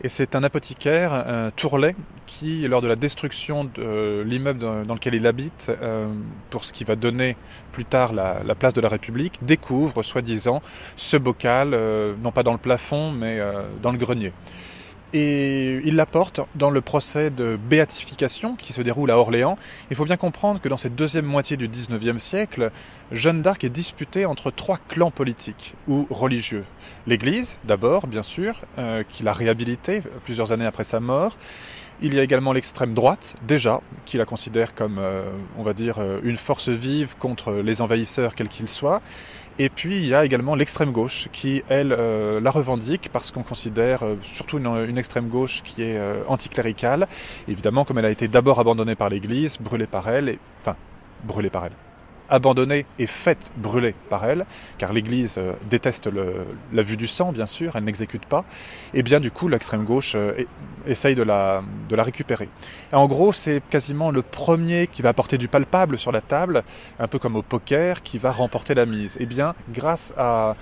et c'est un apothicaire, un Tourlet, qui, lors de la destruction de l'immeuble dans lequel il habite, euh, pour ce qui va donner plus tard la, place de la République, découvre, soi-disant, ce bocal, euh, non pas dans le plafond, mais euh, dans le grenier et il l'apporte dans le procès de béatification qui se déroule à Orléans. Il faut bien comprendre que dans cette deuxième moitié du XIXe siècle, Jeanne d'Arc est disputée entre trois clans politiques ou religieux. L'Église, d'abord, bien sûr, euh, qui l'a réhabilitée plusieurs années après sa mort. Il y a également l'extrême droite, déjà, qui la considère comme, euh, on va dire, euh, une force vive contre les envahisseurs, quels qu'ils soient. Et puis il y a également l'extrême gauche qui, elle, euh, la revendique parce qu'on considère euh, surtout une, extrême gauche qui est euh, anticléricale. Évidemment, comme elle a été d'abord abandonnée par l'Église, brûlée par elle, et, enfin, brûlée par elle, abandonnée et faite brûler par elle, car l'Église euh, déteste la vue du sang, bien sûr, elle n'exécute pas, et bien du coup l'extrême gauche euh, essaye de la, récupérer. en gros, c'est quasiment le premier qui va apporter du palpable sur la table, un peu comme au poker, qui va remporter la mise. Et bien, grâce à,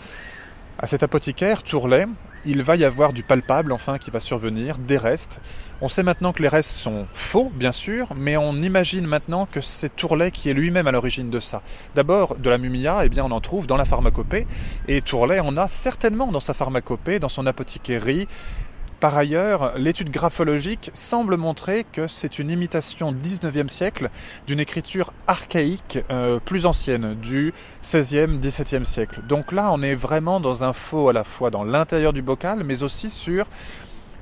à cet apothicaire, Tourlet, il va y avoir du palpable enfin qui va survenir, des restes. On sait maintenant que les restes sont faux, bien sûr, mais on imagine maintenant que c'est Tourlet qui est lui-même à l'origine de ça. D'abord, de la mumia, eh bien, on en trouve dans la pharmacopée, et Tourlet en a certainement dans sa pharmacopée, dans son apothicaire. Par ailleurs, l'étude graphologique semble montrer que c'est une imitation 19e siècle d'une écriture archaïque euh, plus ancienne, du 16e, 17e siècle. Donc là, on est vraiment dans un faux à la fois dans l'intérieur du bocal, mais aussi sur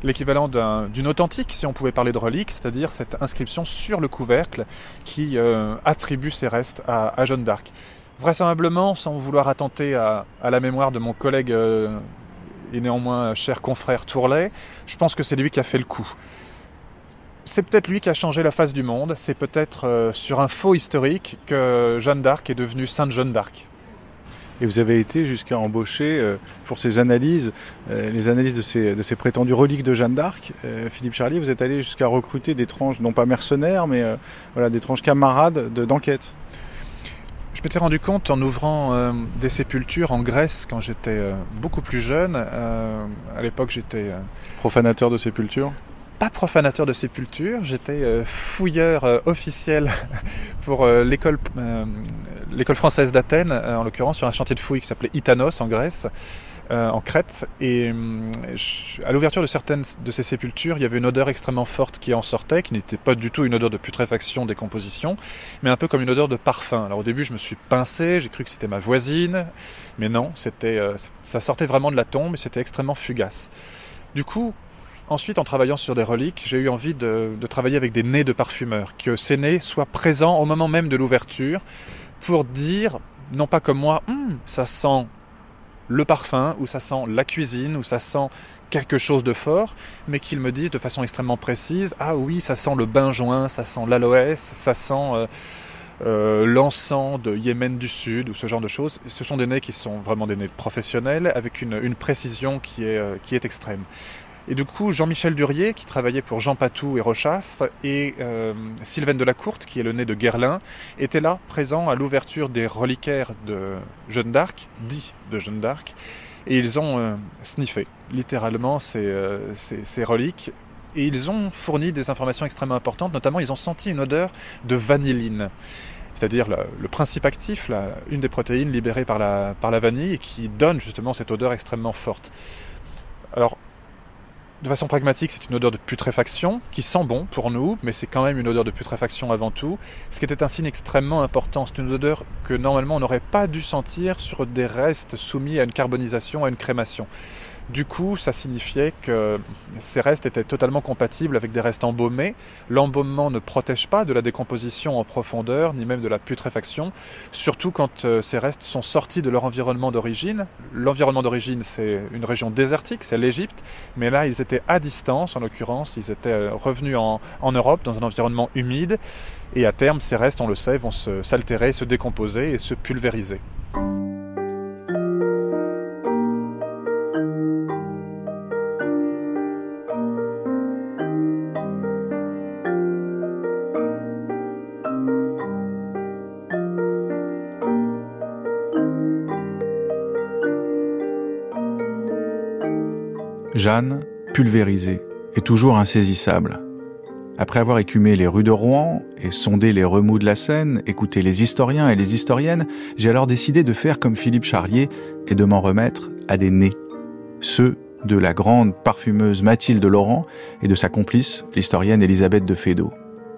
l'équivalent d'une authentique, si on pouvait parler de relique, c'est-à-dire cette inscription sur le couvercle qui euh, attribue ses restes à, Jeanne d'Arc. Vraisemblablement, sans vouloir attenter à, la mémoire de mon collègue euh, et néanmoins cher confrère Tourlet, je pense que c'est lui qui a fait le coup. C'est peut-être lui qui a changé la face du monde, c'est peut-être euh, sur un faux historique que Jeanne d'Arc est devenue Sainte Jeanne d'Arc. Et vous avez été jusqu'à embaucher euh, pour ces analyses, euh, les analyses de ces, de ces prétendues reliques de Jeanne d'Arc. Philippe Charlier, vous êtes allé jusqu'à recruter des tranches, non pas mercenaires, mais voilà, des tranches camarades d'enquête. Je m'étais rendu compte en ouvrant euh, des sépultures en Grèce quand j'étais euh, beaucoup plus jeune. Euh, à l'époque, j'étais. profanateur de sépultures Pas profanateur de sépultures, j'étais fouilleur officiel pour l'école française d'Athènes, en l'occurrence sur un chantier de fouilles qui s'appelait Itanos en Grèce. Euh, en Crète. Et euh, à l'ouverture de certaines de ces sépultures, il y avait une odeur extrêmement forte qui en sortait, qui n'était pas du tout une odeur de putréfaction, décomposition, mais un peu comme une odeur de parfum. Alors au début, je me suis pincé, j'ai cru que c'était ma voisine, mais non, c'était, euh, ça sortait vraiment de la tombe et c'était extrêmement fugace. Du coup, Ensuite, en travaillant sur des reliques, j'ai eu envie de, travailler avec des nez de parfumeurs, que ces nez soient présents au moment même de l'ouverture pour dire, non pas comme moi, hum, ça sent le parfum, ou ça sent la cuisine, ou ça sent quelque chose de fort, mais qu'ils me disent de façon extrêmement précise, ah oui, ça sent le benjoin, ça sent l'aloès, ça sent euh, euh, l'encens de Yémen du Sud, ou ce genre de choses. Ce sont des nez qui sont vraiment des nez professionnels, avec une, précision qui euh, qui est extrême. Et du coup, Jean-Michel Durier, qui travaillait pour Jean Patou et Rochas, et euh, Sylvain Delacourte, qui est le nez de Guerlain, étaient là, présents à l'ouverture des reliquaires de Jeanne d'Arc, dit de Jeanne d'Arc, et ils ont euh, sniffé littéralement ces, euh, ces, reliques et ils ont fourni des informations extrêmement importantes, notamment ils ont senti une odeur de vanilline c'est-à-dire le, principe actif, une des protéines libérées par la, par la vanille et qui donne justement cette odeur extrêmement forte. Alors, de façon pragmatique, c'est une odeur de putréfaction qui sent bon pour nous, mais c'est quand même une odeur de putréfaction avant tout, ce qui était un signe extrêmement important. C'est une odeur que normalement on n'aurait pas dû sentir sur des restes soumis à une carbonisation, à une crémation. Du coup, ça signifiait que ces restes étaient totalement compatibles avec des restes embaumés. L'embaumement ne protège pas de la décomposition en profondeur, ni même de la putréfaction, surtout quand euh, ces restes sont sortis de leur environnement d'origine. L'environnement d'origine, c'est une région désertique, c'est l'Égypte, mais là, ils étaient à distance, en l'occurrence, ils étaient euh, revenus en, Europe, dans un environnement humide, et à terme, ces restes, on le sait, vont s'altérer, se décomposer et se pulvériser. Jeanne, pulvérisée et toujours insaisissable. Après avoir écumé les rues de Rouen et sondé les remous de la Seine, écouté les historiens et les historiennes, j'ai alors décidé de faire comme Philippe Charlier et de m'en remettre à des nez. Ceux de la grande parfumeuse Mathilde Laurent et de sa complice, l'historienne Elisabeth de Fédot,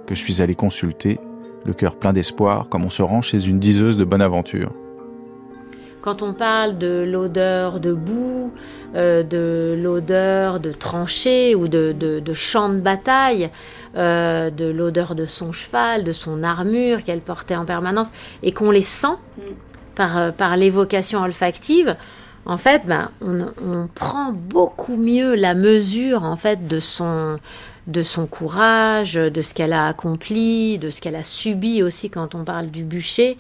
que je suis allé consulter, le cœur plein d'espoir, comme on se rend chez une diseuse de bonne aventure. Quand on parle de l'odeur de boue, euh, de l'odeur de tranchée ou de, de, de champ de bataille, euh, de l'odeur de son cheval, de son armure qu'elle portait en permanence, et qu'on les sent par, euh, l'évocation olfactive, en fait, ben, on, prend beaucoup mieux la mesure en fait de son courage, de ce qu'elle a accompli, de ce qu'elle a subi aussi quand on parle du bûcher.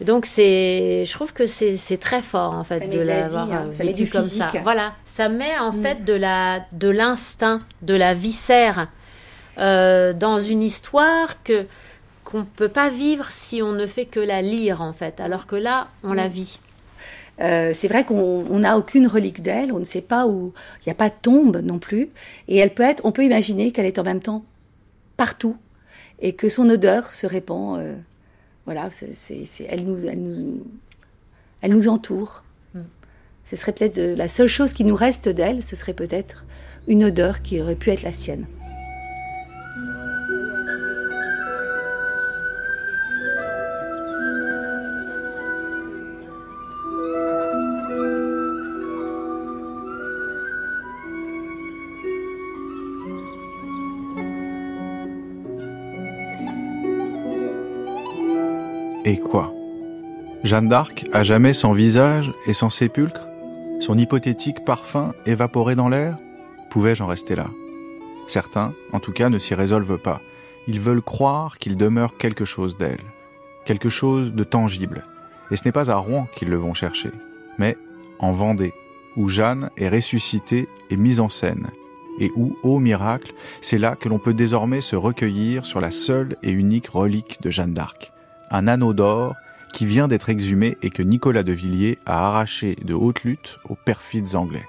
Donc c'est, je trouve que c'est très fort en fait de l'avoir hein. vécu comme ça. Voilà, ça met en mm. fait de la de l'instinct, de la viscère euh, dans une histoire que qu'on peut pas vivre si on ne fait que la lire en fait, alors que là on mm. la vit. Euh, c'est vrai qu'on n'a aucune relique d'elle, on ne sait pas où, il n'y a pas de tombe non plus, et elle peut être, on peut imaginer qu'elle est en même temps partout et que son odeur se répand. Euh, voilà, c'est, c'est, elle, nous, elle, nous, elle nous entoure. Mm. Ce serait peut-être la seule chose qui nous reste d'elle, ce serait peut-être une odeur qui aurait pu être la sienne. Jeanne d'Arc a jamais sans visage et sans sépulcre Son hypothétique parfum évaporé dans l'air? Pouvais-je en rester là? Certains, en tout cas, ne s'y résolvent pas. Ils veulent croire qu'il demeure quelque chose d'elle, quelque chose de tangible. Et ce n'est pas à Rouen qu'ils le vont chercher, mais en Vendée, où Jeanne est ressuscitée et mise en scène, et où, ô miracle, c'est là que l'on peut désormais se recueillir sur la seule et unique relique de Jeanne d'Arc un anneau d'or qui vient d'être exhumé et que Nicolas de Villiers a arraché de haute lutte aux perfides anglais.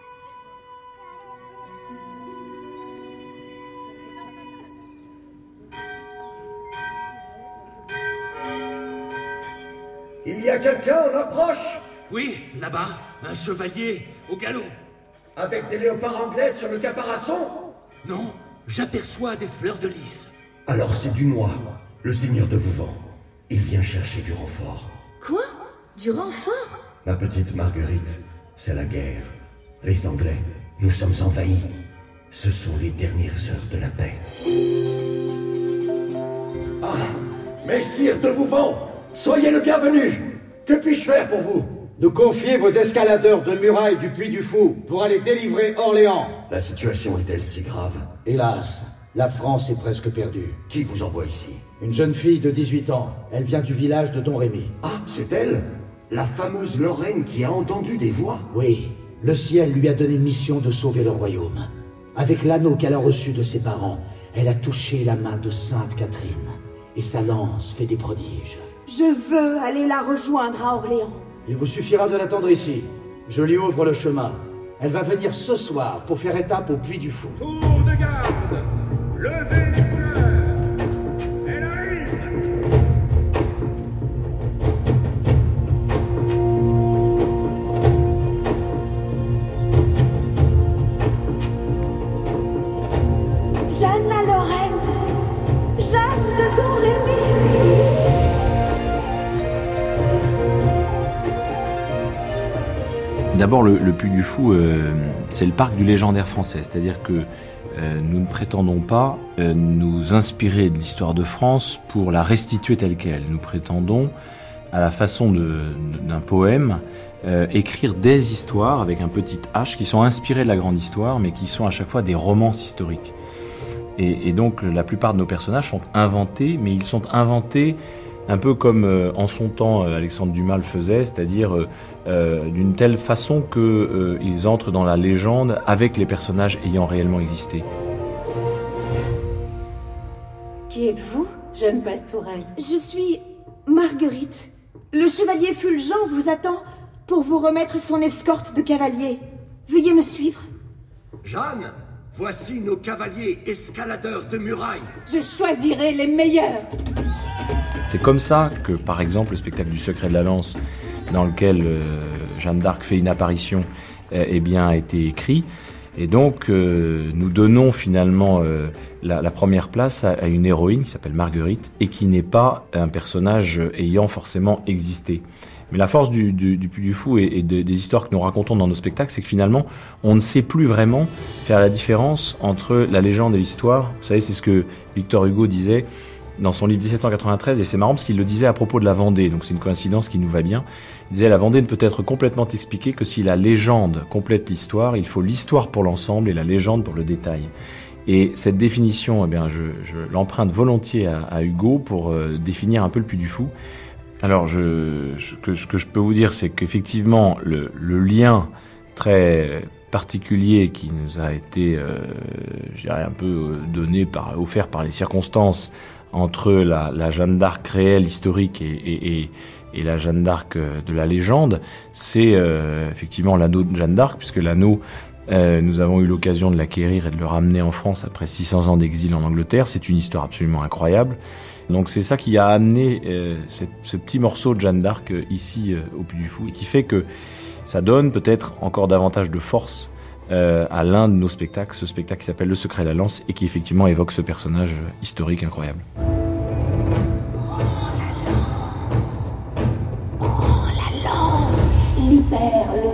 Il y a quelqu'un en approche? Oui, là-bas, un chevalier au galop. Avec des léopards anglais sur le caparaçon? Non, j'aperçois des fleurs de lys. Alors c'est du moi, le seigneur de Vouvant. Il vient chercher du renfort. Quoi? Du renfort? Ma petite Marguerite, c'est la guerre. Les Anglais, nous sommes envahis. Ce sont les dernières heures de la paix. Ah Messire de Vouvant Soyez le bienvenu Que puis-je faire pour vous? Nous confier vos escaladeurs de murailles du Puy du Fou pour aller délivrer Orléans. La situation est-elle si grave? Hélas, la France est presque perdue. Qui vous envoie ici? Une jeune fille de 18 ans. Elle vient du village de Don Rémy. Ah, c'est elle? La fameuse Lorraine qui a entendu des voix? Oui. Le ciel lui a donné mission de sauver le royaume. Avec l'anneau qu'elle a reçu de ses parents, elle a touché la main de Sainte Catherine. Et sa lance fait des prodiges. Je veux aller la rejoindre à Orléans. Il vous suffira de l'attendre ici. Je lui ouvre le chemin. Elle va venir ce soir pour faire étape au Puy du Fou. Tour de garde Levez les couleurs Elle arrive Jeanne la Lorraine. Jeanne de Domrémy. D'abord, le, le Puy du Fou, euh, c'est le parc du légendaire français, c'est-à-dire que euh, nous ne prétendons pas euh, nous inspirer de l'histoire de France pour la restituer telle qu'elle. Nous prétendons, à la façon d'un poème, euh, écrire des histoires avec un petit H qui sont inspirées de la grande histoire, mais qui sont à chaque fois des romances historiques. Et donc, la plupart de nos personnages sont inventés, mais ils sont inventés un peu comme euh, en son temps euh, Alexandre Dumas le faisait, c'est-à-dire euh, euh, d'une telle façon que euh, ils entrent dans la légende avec les personnages ayant réellement existé. Qui êtes-vous, jeune pastourelle? Je suis Marguerite. Le chevalier Fulgent vous attend pour vous remettre son escorte de cavaliers. Veuillez me suivre. Jeanne, voici nos cavaliers escaladeurs de murailles. Je choisirai les meilleurs. C'est comme ça que, par exemple, le spectacle du Secret de la Lance, dans lequel euh, Jeanne d'Arc fait une apparition, euh, eh bien, a été écrit. Et donc, euh, nous donnons finalement euh, la, la première place à, à une héroïne qui s'appelle Marguerite et qui n'est pas un personnage ayant forcément existé. Mais la force du, du, du Puy du Fou et, et de- des histoires que nous racontons dans nos spectacles, c'est que finalement, on ne sait plus vraiment faire la différence entre la légende et l'histoire. Vous savez, c'est ce que Victor Hugo disait dans son livre 1793, et c'est marrant parce qu'il le disait à propos de la Vendée, donc c'est une coïncidence qui nous va bien. Il disait la Vendée ne peut être complètement expliquée que si la légende complète l'histoire, il faut l'histoire pour l'ensemble et la légende pour le détail. Et cette définition, eh bien, je, je l'emprunte volontiers à, à Hugo pour euh, définir un peu le Puy du Fou. Alors, je, ce que je peux vous dire, c'est qu'effectivement, le, lien très particulier qui nous a été, euh, je dirais, un peu euh, donné par, offert par les circonstances entre la, la Jeanne d'Arc réelle, historique, et la Jeanne d'Arc euh, de la légende, c'est euh, effectivement l'anneau de Jeanne d'Arc, puisque l'anneau, euh, nous avons eu l'occasion de l'acquérir et de le ramener en France après 600 ans d'exil en Angleterre. C'est une histoire absolument incroyable. Donc c'est ça qui a amené euh, ce petit morceau de Jeanne d'Arc euh, ici euh, au Puy du Fou et qui fait que ça donne peut-être encore davantage de force à l'un de nos spectacles, ce spectacle qui s'appelle Le Secret de la Lance et qui effectivement évoque ce personnage historique incroyable. Prends la lance, libère le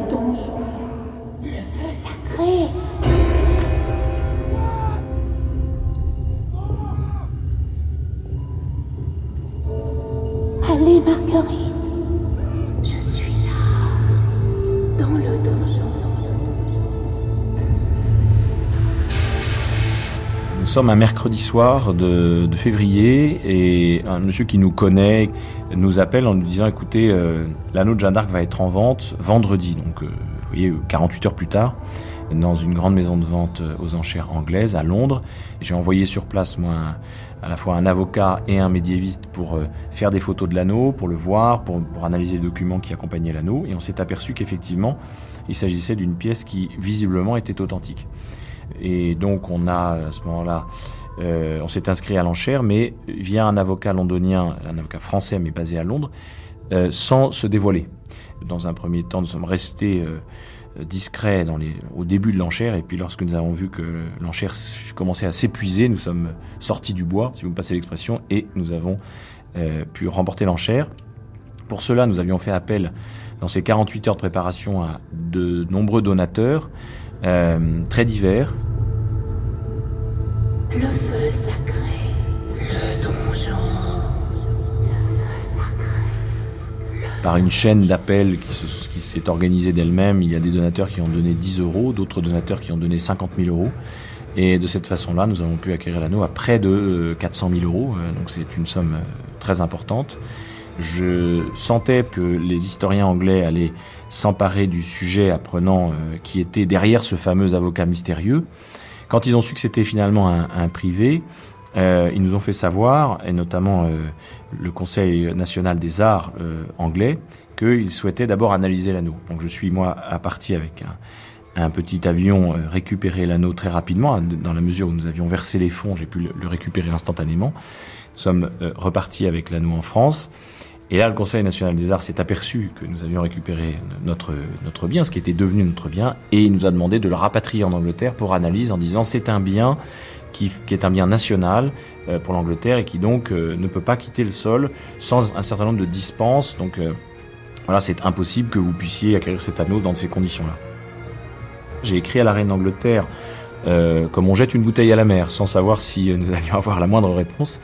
Je suis là, dans le donjon. Nous sommes un mercredi soir de, février et un monsieur qui nous connaît nous appelle en nous disant écoutez, euh, l'anneau de Jeanne d'Arc va être en vente vendredi, donc euh, vous voyez, 48 heures plus tard, dans une grande maison de vente euh, aux enchères anglaises à Londres. J'ai envoyé sur place, moi, à la fois un avocat et un médiéviste pour euh, faire des photos de l'anneau, pour le voir, pour, analyser les documents qui accompagnaient l'anneau, et on s'est aperçu qu'effectivement, il s'agissait d'une pièce qui visiblement était authentique. Et donc on a à ce moment-là, euh, on s'est inscrit à l'enchère, mais via un avocat londonien, un avocat français mais basé à Londres, euh, sans se dévoiler. Dans un premier temps, nous sommes restés discrets dans les, au début de l'enchère, et puis lorsque nous avons vu que l'enchère commençait à s'épuiser, nous sommes sortis du bois, si vous me passez l'expression, et nous avons euh, pu remporter l'enchère. Pour cela, nous avions fait appel dans ces 48 heures de préparation à de nombreux donateurs, euh, très divers. Le feu sacré. Le donjon. Le feu sacré. par une chaîne d'appels qui se- qui s'est organisée d'elle-même. Il y a des donateurs qui ont donné 10 euros, d'autres donateurs qui ont donné 50 000 euros. Et de cette façon-là, nous avons pu acquérir l'anneau à près de euh, 400 000 euros. Euh, Donc c'est une somme euh, très importante. Je sentais que les historiens anglais allaient s'emparer du sujet apprenant euh, qui était derrière ce fameux avocat mystérieux. Quand ils ont su que c'était finalement un, privé, euh, ils nous ont fait savoir, et notamment euh, le Conseil national des arts euh, anglais, qu'ils souhaitaient d'abord analyser l'anneau. Donc je suis moi à partie avec un, petit avion récupérer l'anneau très rapidement, dans la mesure où nous avions versé les fonds, j'ai pu le, récupérer instantanément. Nous sommes repartis avec l'anneau en France. Et là, le Conseil national des arts s'est aperçu que nous avions récupéré notre, notre bien, ce qui était devenu notre bien, et il nous a demandé de le rapatrier en Angleterre pour analyse en disant c'est un bien qui, qui, est un bien national euh, pour l'Angleterre et qui donc euh, ne peut pas quitter le sol sans un certain nombre de dispenses. Donc euh, voilà, c'est impossible que vous puissiez acquérir cet anneau dans ces conditions-là. J'ai écrit à la reine d'Angleterre comme on jette une bouteille à la mer, sans savoir si nous allions avoir la moindre réponse.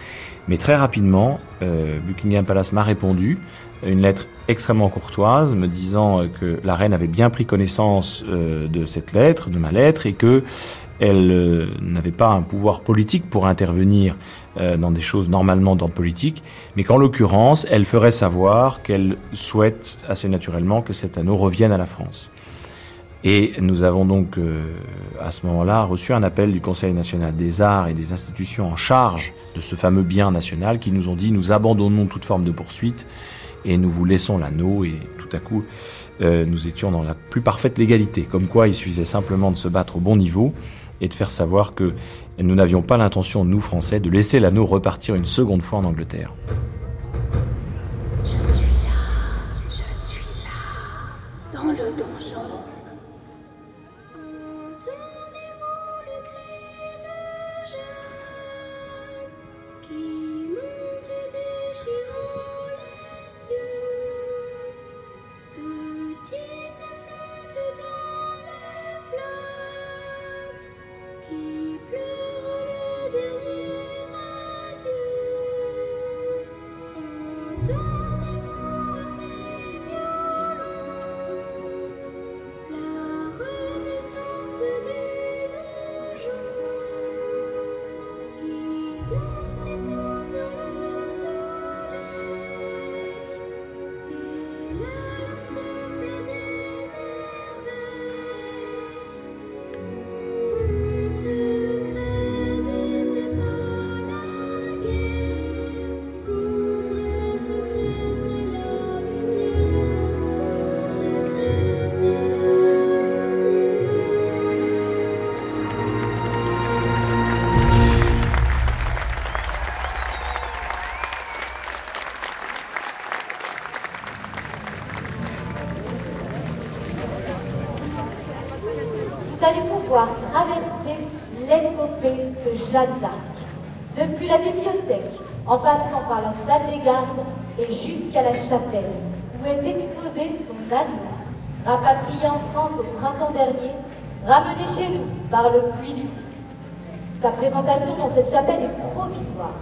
Mais très rapidement, euh, Buckingham Palace m'a répondu, une lettre extrêmement courtoise, me disant que la reine avait bien pris connaissance euh, de cette lettre, de ma lettre, et que elle euh, n'avait pas un pouvoir politique pour intervenir dans des choses normalement d'ordre politique, mais qu'en l'occurrence, elle ferait savoir qu'elle souhaite assez naturellement que cet anneau revienne à la France. Et nous avons donc euh, à ce moment-là reçu un appel du Conseil national des arts et des institutions en charge de ce fameux bien national qui nous ont dit nous abandonnons toute forme de poursuite et nous vous laissons l'anneau et tout à coup euh, nous étions dans la plus parfaite légalité, comme quoi il suffisait simplement de se battre au bon niveau et de faire savoir que nous n'avions pas l'intention, nous Français, de laisser l'anneau repartir une seconde fois en Angleterre. En France au printemps dernier, ramené chez nous par le puits du. Sa présentation dans cette chapelle est provisoire.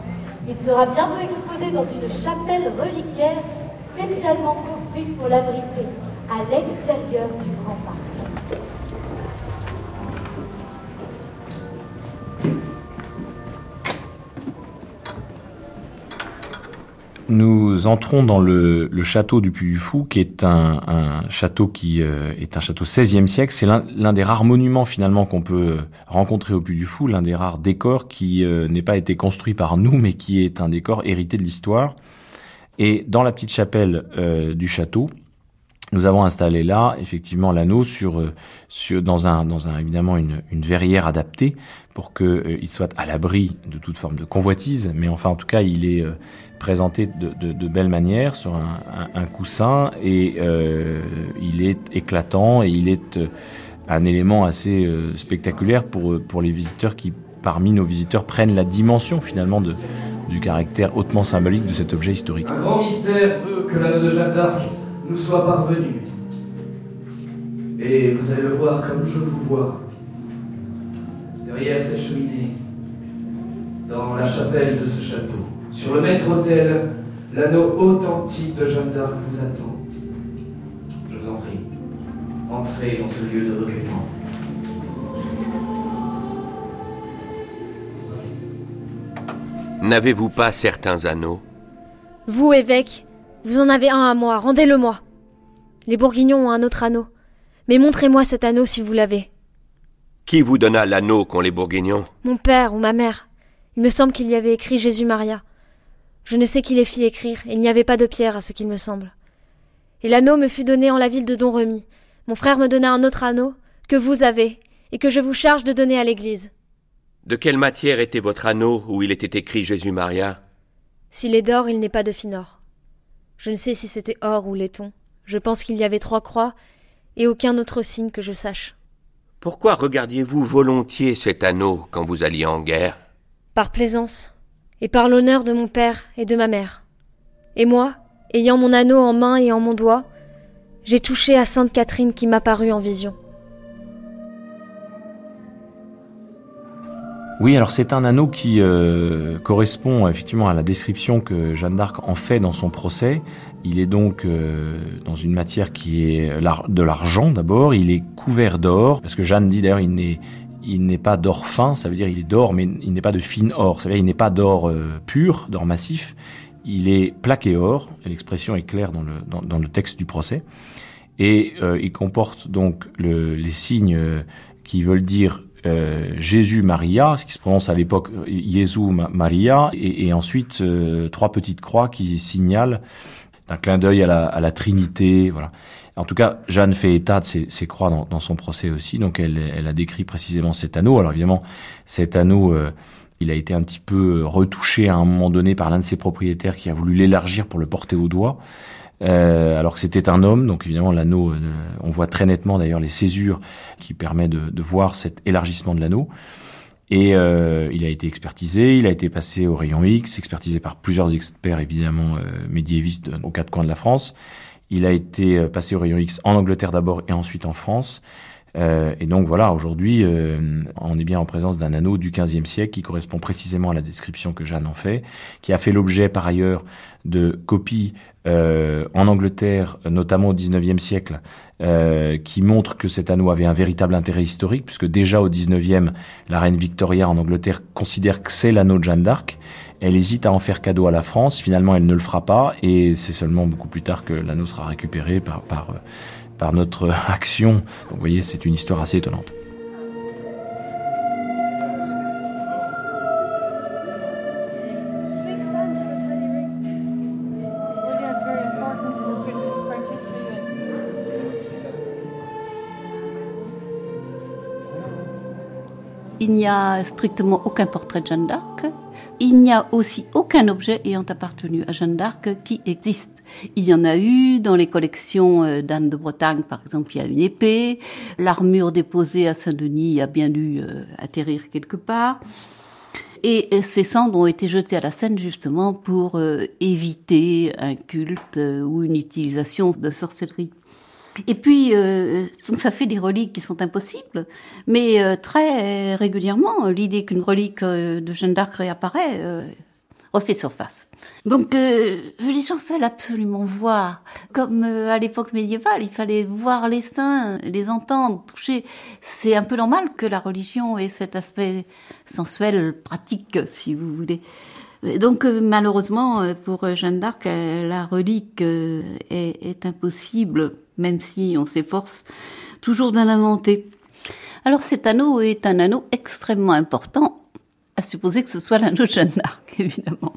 Il sera bientôt exposé dans une chapelle reliquaire spécialement construite pour l'abriter à l'extérieur du grand parc. Nous entrons dans le, château du Puy-du-Fou, qui est un, château qui euh, est un château 16e siècle. C'est l'un des rares monuments finalement qu'on peut rencontrer au Puy-du-Fou, l'un des rares décors qui euh, n'est pas été construit par nous, mais qui est un décor hérité de l'histoire. Et dans la petite chapelle euh, du château, nous avons installé là effectivement l'anneau sur, sur dans un dans un évidemment une, une verrière adaptée pour que il soit à l'abri de toute forme de convoitise, mais enfin en tout cas il est présenté de, de, de belle manière sur un, un, coussin et euh, il est éclatant et il est euh, un élément assez euh, spectaculaire pour, pour les visiteurs qui, parmi nos visiteurs, prennent la dimension finalement de, du caractère hautement symbolique de cet objet historique. Un grand mystère que l'anneau de Jeanne d'Arc nous soit parvenu. Et vous allez le voir comme je vous vois, derrière cette cheminée, dans la chapelle de ce château. Sur le maître-autel, l'anneau authentique de Jeanne d'Arc vous attend. Je vous en prie, entrez dans ce lieu de recueillement. N'avez-vous pas certains anneaux? Vous, évêque, vous en avez un à moi, rendez-le-moi. Les Bourguignons ont un autre anneau. Mais montrez-moi cet anneau si vous l'avez. Qui vous donna l'anneau qu'ont les Bourguignons? Mon père ou ma mère. Il me semble qu'il y avait écrit Jésus-Maria. Je ne sais qui les fit écrire, et il n'y avait pas de pierre à ce qu'il me semble. Et l'anneau me fut donné en la ville de Don Remy. Mon frère me donna un autre anneau, que vous avez, et que je vous charge de donner à l'Église. De quelle matière était votre anneau où il était écrit Jésus-Maria S'il est d'or, il n'est pas de fin or. Je ne sais si c'était or ou laiton. Je pense qu'il y avait trois croix, et aucun autre signe que je sache. Pourquoi regardiez-vous volontiers cet anneau quand vous alliez en guerre? Par plaisance, et par l'honneur de mon père et de ma mère. Et moi, ayant mon anneau en main et en mon doigt, j'ai touché à Sainte Catherine qui m'apparut en vision. Oui, alors c'est un anneau qui euh, correspond effectivement à la description que Jeanne d'Arc en fait dans son procès. Il est donc euh, dans une matière qui est de l'argent d'abord. Il est couvert d'or parce que Jeanne dit d'ailleurs il n'est il n'est pas d'or fin, ça veut dire il est d'or, mais il n'est pas de fine or. Ça veut dire il n'est pas d'or euh, pur, d'or massif. Il est plaqué or. L'expression est claire dans le dans, le texte du procès. Et il comporte donc le, les signes qui veulent dire euh, Jésus Maria, ce qui se prononce à l'époque Jésus Maria, et, et ensuite euh, trois petites croix qui signalent un clin d'œil à la, à la, Trinité, voilà. En tout cas, Jeanne fait état de ces, croix dans, dans, son procès aussi, donc elle, elle, a décrit précisément cet anneau. Alors évidemment, cet anneau, euh, il a été un petit peu retouché à un moment donné par l'un de ses propriétaires qui a voulu l'élargir pour le porter au doigt. Euh, alors que c'était un homme, donc évidemment l'anneau, euh, on voit très nettement d'ailleurs les césures qui permettent de, de voir cet élargissement de l'anneau. Et euh, il a été expertisé, il a été passé au rayon X, expertisé par plusieurs experts évidemment euh, médiévistes aux quatre coins de la France. Il a été euh, passé au rayon X en Angleterre d'abord et ensuite en France. Euh, et donc voilà, aujourd'hui, euh, on est bien en présence d'un anneau du XVe siècle qui correspond précisément à la description que Jeanne en fait, qui a fait l'objet par ailleurs de copies euh, en Angleterre, notamment au XIXe siècle, qui montrent que cet anneau avait un véritable intérêt historique, puisque déjà au XIXe, la reine Victoria en Angleterre considère que c'est l'anneau de Jeanne d'Arc. Elle hésite à en faire cadeau à la France, finalement elle ne le fera pas, et c'est seulement beaucoup plus tard que l'anneau sera récupéré par par notre action. Vous voyez, c'est une histoire assez étonnante. Il n'y a strictement aucun portrait de Jeanne d'Arc. Il n'y a aussi aucun objet ayant appartenu à Jeanne d'Arc qui existe. Il y en a eu dans les collections euh, d'Anne de Bretagne, par exemple, il y a une épée. L'armure déposée à Saint-Denis a bien dû euh, atterrir quelque part. Et ces cendres ont été jetées à la Seine justement pour euh, éviter un culte ou une utilisation de sorcellerie. Et puis, ça fait des reliques qui sont impossibles, mais très régulièrement, l'idée qu'une relique de Jeanne d'Arc réapparaît refait surface. Donc euh, les gens veulent absolument voir, comme euh, à l'époque médiévale, il fallait voir les saints, les entendre, toucher. C'est un peu normal que la religion ait cet aspect sensuel, pratique, si vous voulez. Donc euh, malheureusement pour Jeanne d'Arc, la relique est, est impossible, même si on s'efforce toujours d'en inventer. Alors cet anneau est un anneau extrêmement important supposer que ce soit l'anneau de Jeanne d'Arc, évidemment.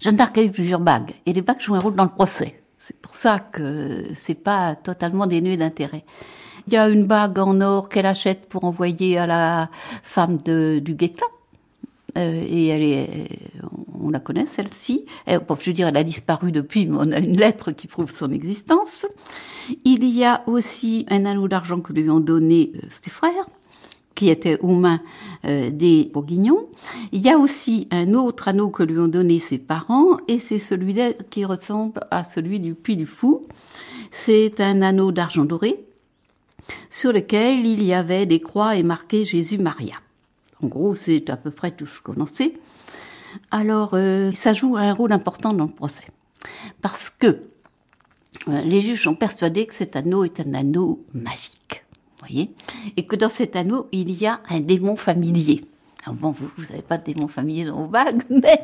Jeanne d'Arc a eu plusieurs bagues, et les bagues jouent un rôle dans le procès. C'est pour ça que c'est pas totalement dénué d'intérêt. Il y a une bague en or qu'elle achète pour envoyer à la femme de, du Guécla. Euh, et elle on la connaît celle-ci. je veux dire, elle a disparu depuis, mais on a une lettre qui prouve son existence. Il y a aussi un anneau d'argent que lui ont donné euh, ses frères qui était aux mains euh, des Bourguignons. Il y a aussi un autre anneau que lui ont donné ses parents, et c'est celui-là qui ressemble à celui du Puy du Fou. C'est un anneau d'argent doré, sur lequel il y avait des croix et marqué Jésus-Maria. En gros, c'est à peu près tout ce qu'on en sait. Alors, euh, ça joue un rôle important dans le procès. Parce que euh, les juges sont persuadés que cet anneau est un anneau magique Et que dans cet anneau, il y a un démon familier. Bon, vous n'avez pas de démon familier dans vos bagues, mais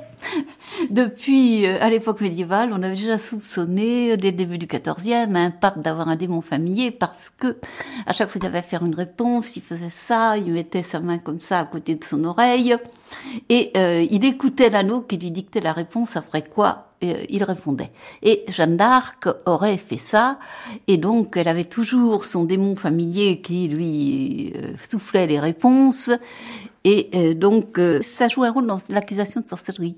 depuis, euh, à l'époque médiévale, on avait déjà soupçonné, dès le début du XIVe, un pape d'avoir un démon familier parce que, à chaque fois qu'il avait à faire une réponse, il faisait ça, il mettait sa main comme ça à côté de son oreille, et euh, il écoutait l'anneau qui lui dictait la réponse, après quoi euh, il répondait. Et Jeanne d'Arc aurait fait ça, et donc elle avait toujours son démon familier qui lui soufflait les réponses, et euh, donc, euh, ça joue un rôle dans l'accusation de sorcellerie.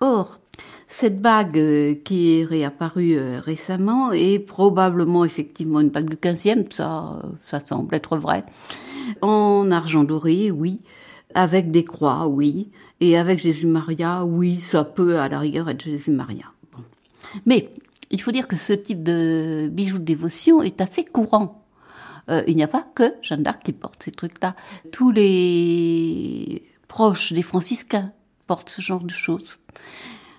Or, cette bague euh, qui est réapparue récemment est probablement effectivement une bague du 15e, ça, ça semble être vrai. En argent doré, oui. Avec des croix, oui. Et avec Jésus-Maria, oui, ça peut à la rigueur être Jésus-Maria. Mais il faut dire que ce type de bijoux de dévotion est assez courant euh, il n'y a pas que Jeanne d'Arc qui porte ces trucs-là. Tous les proches des franciscains portent ce genre de choses.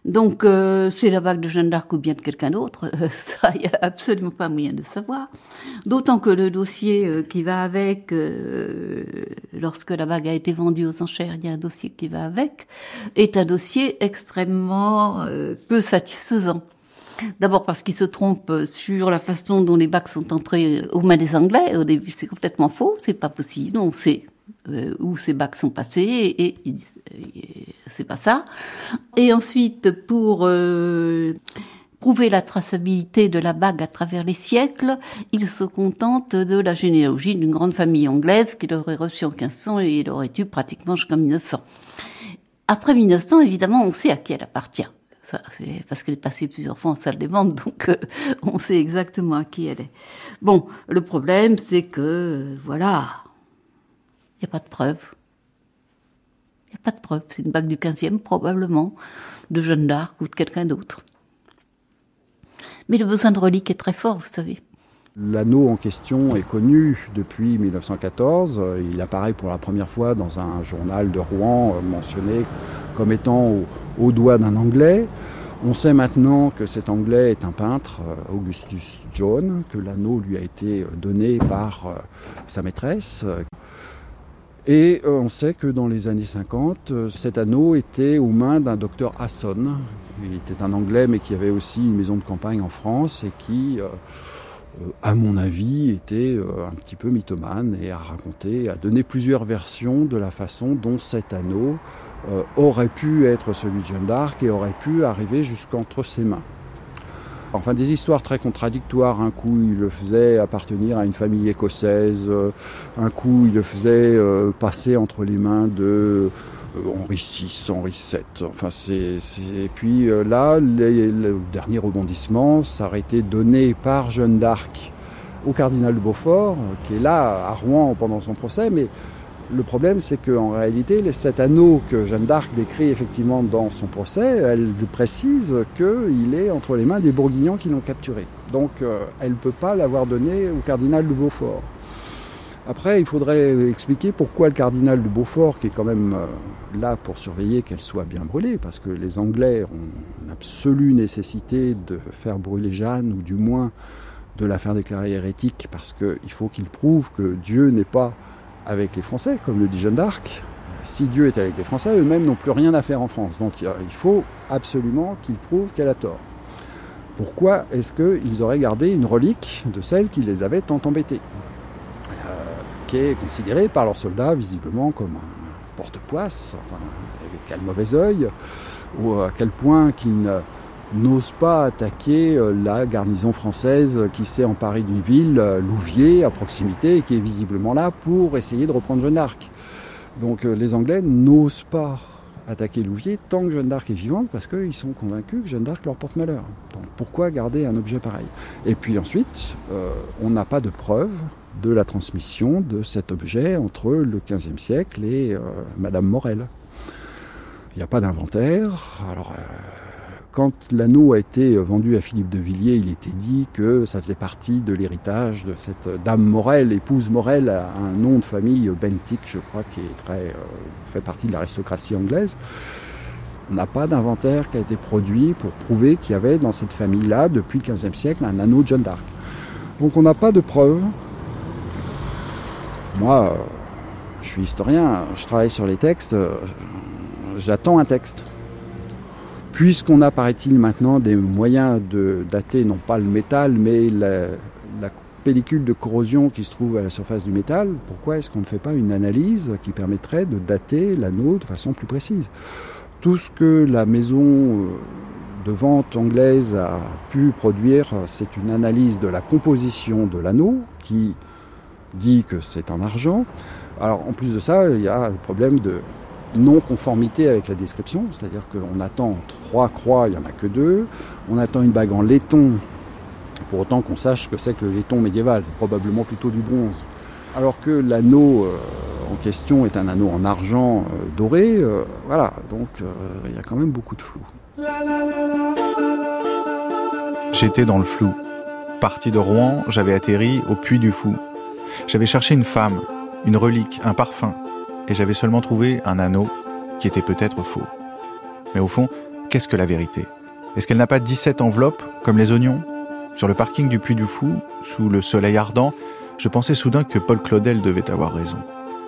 Donc, euh, c'est la bague de Jeanne d'Arc ou bien de quelqu'un d'autre, ça, il n'y a absolument pas moyen de savoir. D'autant que le dossier euh, qui va avec, lorsque la bague a été vendue aux enchères, il y a un dossier qui va avec, est un dossier extrêmement peu satisfaisant. D'abord parce qu'ils se trompent sur la façon dont les bacs sont entrés aux mains des Anglais. Au début, c'est complètement faux, c'est pas possible. On sait euh, où ces bacs sont passés et, et c'est pas ça. Et ensuite, pour euh, prouver la traçabilité de la bague à travers les siècles, ils se contentent de la généalogie d'une grande famille anglaise qu'il aurait reçue en 1500 et il aurait eu pratiquement jusqu'en 1900. Après 1900, évidemment, on sait à qui elle appartient c'est parce qu'elle est passée plusieurs fois en salle des ventes, donc euh, on sait exactement à qui elle est. Bon, le problème, c'est que, euh, voilà, il n'y a pas de preuve. Il n'y a pas de preuve. C'est une bague du 15e, probablement, de Jeanne d'Arc ou de quelqu'un d'autre. Mais le besoin de relique est très fort, vous savez. L'anneau en question est connu depuis 1914. Il apparaît pour la première fois dans un journal de Rouen euh, mentionné comme étant au, doigt d'un Anglais. On sait maintenant que cet Anglais est un peintre, euh, Augustus John, que l'anneau lui a été donné par euh, sa maîtresse. Et on sait que dans les années 50, cet anneau était aux mains d'un docteur Hasson. Il était un Anglais mais qui avait aussi une maison de campagne en France et qui euh, à mon avis, était euh, un petit peu mythomane et a raconté, a donné plusieurs versions de la façon dont cet anneau euh, aurait pu être celui de Jeanne d'Arc et aurait pu arriver jusqu'entre ses mains. Enfin, des histoires très contradictoires. Un coup, il le faisait appartenir à une famille écossaise. Un coup, il le faisait passer entre les mains de euh, Henri VI, Henri VII. Enfin, c'est, Et puis euh, là, le dernier rebondissement, ça aurait été donné par Jeanne d'Arc au cardinal de Beaufort, qui est là à Rouen pendant son procès, mais le problème, c'est qu'en réalité, cet anneau que Jeanne d'Arc décrit effectivement dans son procès, elle précise qu'il est entre les mains des Bourguignons qui l'ont capturé. Donc, euh, elle ne peut pas l'avoir donné au cardinal de Beaufort. Après, il faudrait expliquer pourquoi le cardinal de Beaufort, qui est quand même euh, là pour surveiller qu'elle soit bien brûlée, parce que les Anglais ont une absolue nécessité de faire brûler Jeanne, ou du moins de la faire déclarer hérétique, parce qu'il faut qu'il prouve que Dieu n'est pas avec les Français, comme le dit Jeanne d'Arc. Si Dieu est avec les Français, eux-mêmes n'ont plus rien à faire en France. Donc il faut absolument qu'il prouve qu'elle a tort. Pourquoi est-ce qu'ils auraient gardé une relique de celle qui les avait tant embêtés est considéré par leurs soldats visiblement comme un porte-poisse, avec quel mauvais œil, ou à quel point qu'ils n'osent pas attaquer euh, la garnison française qui s'est emparée d'une ville, euh, Louviers, à proximité, et qui est visiblement là pour essayer de reprendre Jeanne d'Arc. Donc euh, les Anglais n'osent pas attaquer Louviers tant que Jeanne d'Arc est vivante parce qu'ils sont convaincus que Jeanne d'Arc leur porte malheur. Donc pourquoi garder un objet pareil? Et puis ensuite, on n'a pas de preuves de la transmission de cet objet entre le XVe siècle et euh, Madame Morel. Il n'y a pas d'inventaire. Alors, euh, quand l'anneau a été vendu à Philippe de Villiers, il était dit que ça faisait partie de l'héritage de cette dame Morel, épouse Morel, un nom de famille Bentic, je crois, qui euh, fait partie de l'aristocratie anglaise. On n'a pas d'inventaire qui a été produit pour prouver qu'il y avait dans cette famille-là, depuis le XVe siècle, un anneau de Jeanne d'Arc. Donc on n'a pas de preuves moi, je suis historien, je travaille sur les textes, j'attends un texte. Puisqu'on a, paraît-il, maintenant des moyens de dater non pas le métal, mais la, la pellicule de corrosion qui se trouve à la surface du métal, pourquoi est-ce qu'on ne fait pas une analyse qui permettrait de dater l'anneau de façon plus précise? Tout ce que la maison euh, de vente anglaise a pu produire, c'est une analyse de la composition de l'anneau qui dit que c'est en argent. Alors en plus de ça, il y a le problème de non-conformité avec la description, c'est-à-dire qu'on attend trois croix, il n'y en a que deux, on attend une bague en laiton pour autant qu'on sache que c'est que le laiton médiéval, c'est probablement plutôt du bronze. Alors que l'anneau euh, en question est un anneau en argent euh, doré, euh, voilà, donc il y a quand même beaucoup de flou. J'étais dans le flou. Parti de Rouen, j'avais atterri au Puy du Fou. J'avais cherché une femme, une relique, un parfum, et j'avais seulement trouvé un anneau qui était peut-être faux. Mais au fond, qu'est-ce que la vérité? Est-ce qu'elle n'a pas 17 enveloppes, comme les oignons? Sur le parking du Puy du Fou, sous le soleil ardent, je pensais soudain que Paul Claudel devait avoir raison.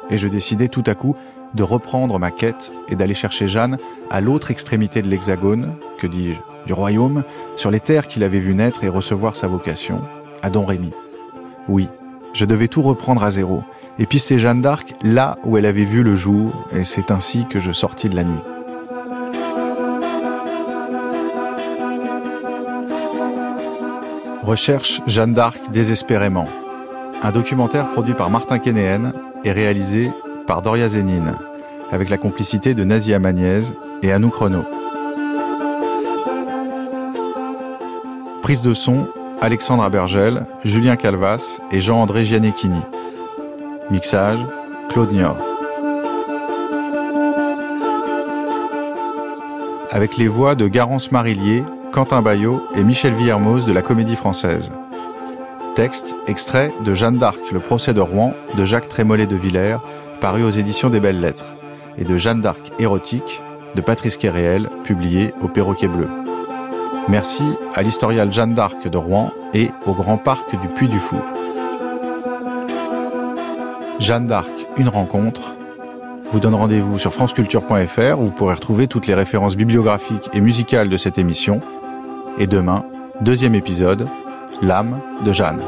Et je décidai tout à coup de reprendre ma quête et d'aller chercher Jeanne à l'autre extrémité de l'hexagone, que dis-je, du royaume, sur les terres qu'il avait vu naître et recevoir sa vocation, à Don Rémy. Oui, je devais tout reprendre à zéro, et pister Jeanne d'Arc là où elle avait vu le jour, et c'est ainsi que je sortis de la nuit. Recherche Jeanne d'Arc désespérément. Un documentaire produit par Martin Kénéen et réalisé par Doria Zénine, avec la complicité de Nazia Magnez et Anouk Renault. Prise de son, Alexandre Abergel, Julien Calvas et Jean-André Gianecchini. Mixage, Claude Nior. Avec les voix de Garance Marillier, Quentin Bayot et Michel Villermoz de la Comédie Française. Texte, extrait de Jeanne d'Arc, le procès de Rouen de Jacques Trémollet de Villers, paru aux éditions des Belles Lettres, et de Jeanne d'Arc érotique de Patrice Kéréel, publié au Perroquet Bleu. Merci à l'historial Jeanne d'Arc de Rouen et au Grand Parc du Puy du Fou. Jeanne d'Arc, une rencontre, vous donne rendez-vous sur franceculture.fr où vous pourrez retrouver toutes les références bibliographiques et musicales de cette émission et demain, deuxième épisode, L'âme de Jeanne.